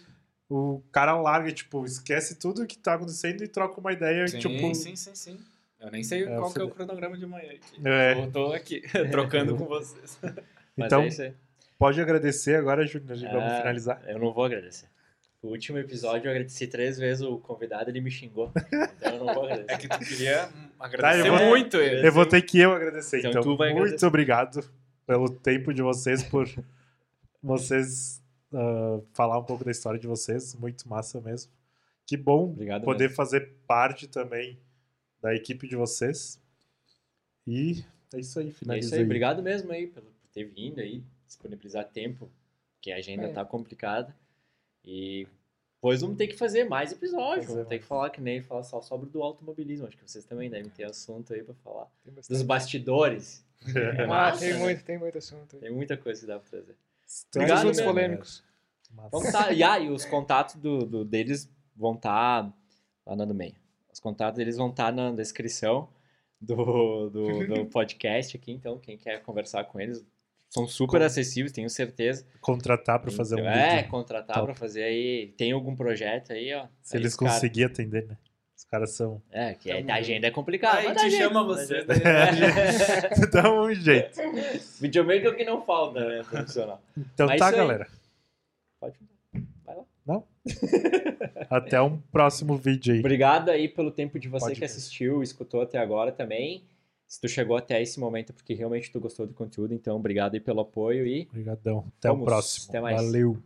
S2: o cara larga, tipo, esquece tudo que tá acontecendo e troca uma ideia,
S4: Sim,
S2: tipo...
S4: sim, sim, sim. Eu nem sei
S2: É,
S4: qual que é o cronograma de amanhã aqui.
S2: É.
S4: Eu tô aqui, *laughs* trocando com vocês. *laughs*
S1: Mas
S2: Então,
S1: é isso aí.
S2: pode agradecer agora, Júnior, e vamos
S1: Ah,
S2: finalizar.
S1: Eu não vou agradecer. O último episódio eu agradeci três vezes o convidado, ele me xingou. *laughs* Então eu não vou agradecer.
S4: É que tu queria
S2: Tá,
S4: agradecer
S2: eu vou-
S4: muito ele.
S2: Eu vou ter que eu agradecer,
S1: Então
S2: então.
S1: tu vai
S2: muito
S1: agradecer.
S2: obrigado pelo tempo de vocês, por vocês ah, falar um pouco da história de vocês. Muito massa mesmo. Que bom
S1: Obrigado
S2: poder
S1: mesmo.
S2: fazer parte também da equipe de vocês. E é isso aí,
S1: É isso
S2: finaliza
S1: aí.
S2: aí.
S1: Obrigado mesmo aí por ter vindo aí, disponibilizar tempo, que a agenda
S3: É.
S1: tá complicada. E depois vamos ter que fazer mais episódios.
S2: Fazer
S1: Vamos ter
S2: mais.
S1: que falar que nem falar só sobre do automobilismo. Acho que vocês também devem ter assunto aí pra falar.
S3: Tem
S1: Dos bastidores. É *laughs*
S3: Ah,
S1: massa,
S3: tem muito, tem muito assunto.
S1: Tem muita coisa que dá pra trazer.
S2: Então,
S1: Obrigado
S3: assuntos
S1: mesmo.
S3: polêmicos.
S1: Vamos tá, e, ah, e os contatos do, do- deles vão estar lá no meio. Os contatos deles vão estar na descrição do, do, do *laughs* podcast aqui, então quem quer conversar com eles são super
S2: Com-
S1: acessíveis, tenho certeza.
S2: Contratar para fazer um
S1: Então, é,
S2: vídeo.
S1: contratar
S2: Top.
S1: pra fazer aí. Tem algum projet aí, ó.
S2: Se
S1: Aí
S2: eles
S1: os cara-
S2: conseguirem atender, né? Os caras são.
S1: É, que é,
S4: Tamo-
S1: a agenda é complicada.
S4: Aí te
S1: jeito,
S4: chama você.
S1: jeito.
S2: Dá um jeito.
S1: Videomaker é o que não falta, né? Profissional.
S2: Então
S1: Mas
S2: tá, galera.
S1: Pode. Vai lá.
S2: Até um próximo vídeo aí.
S1: Obrigado aí pelo tempo de você
S2: Pode
S1: que
S2: mesmo.
S1: assistiu, escutou até agora também. Se tu chegou até esse momento é porque realmente tu gostou do conteúdo, então obrigado aí pelo apoio e
S2: Obrigadão. Até o
S1: Vamos.
S2: próximo.
S1: Até mais.
S2: Valeu.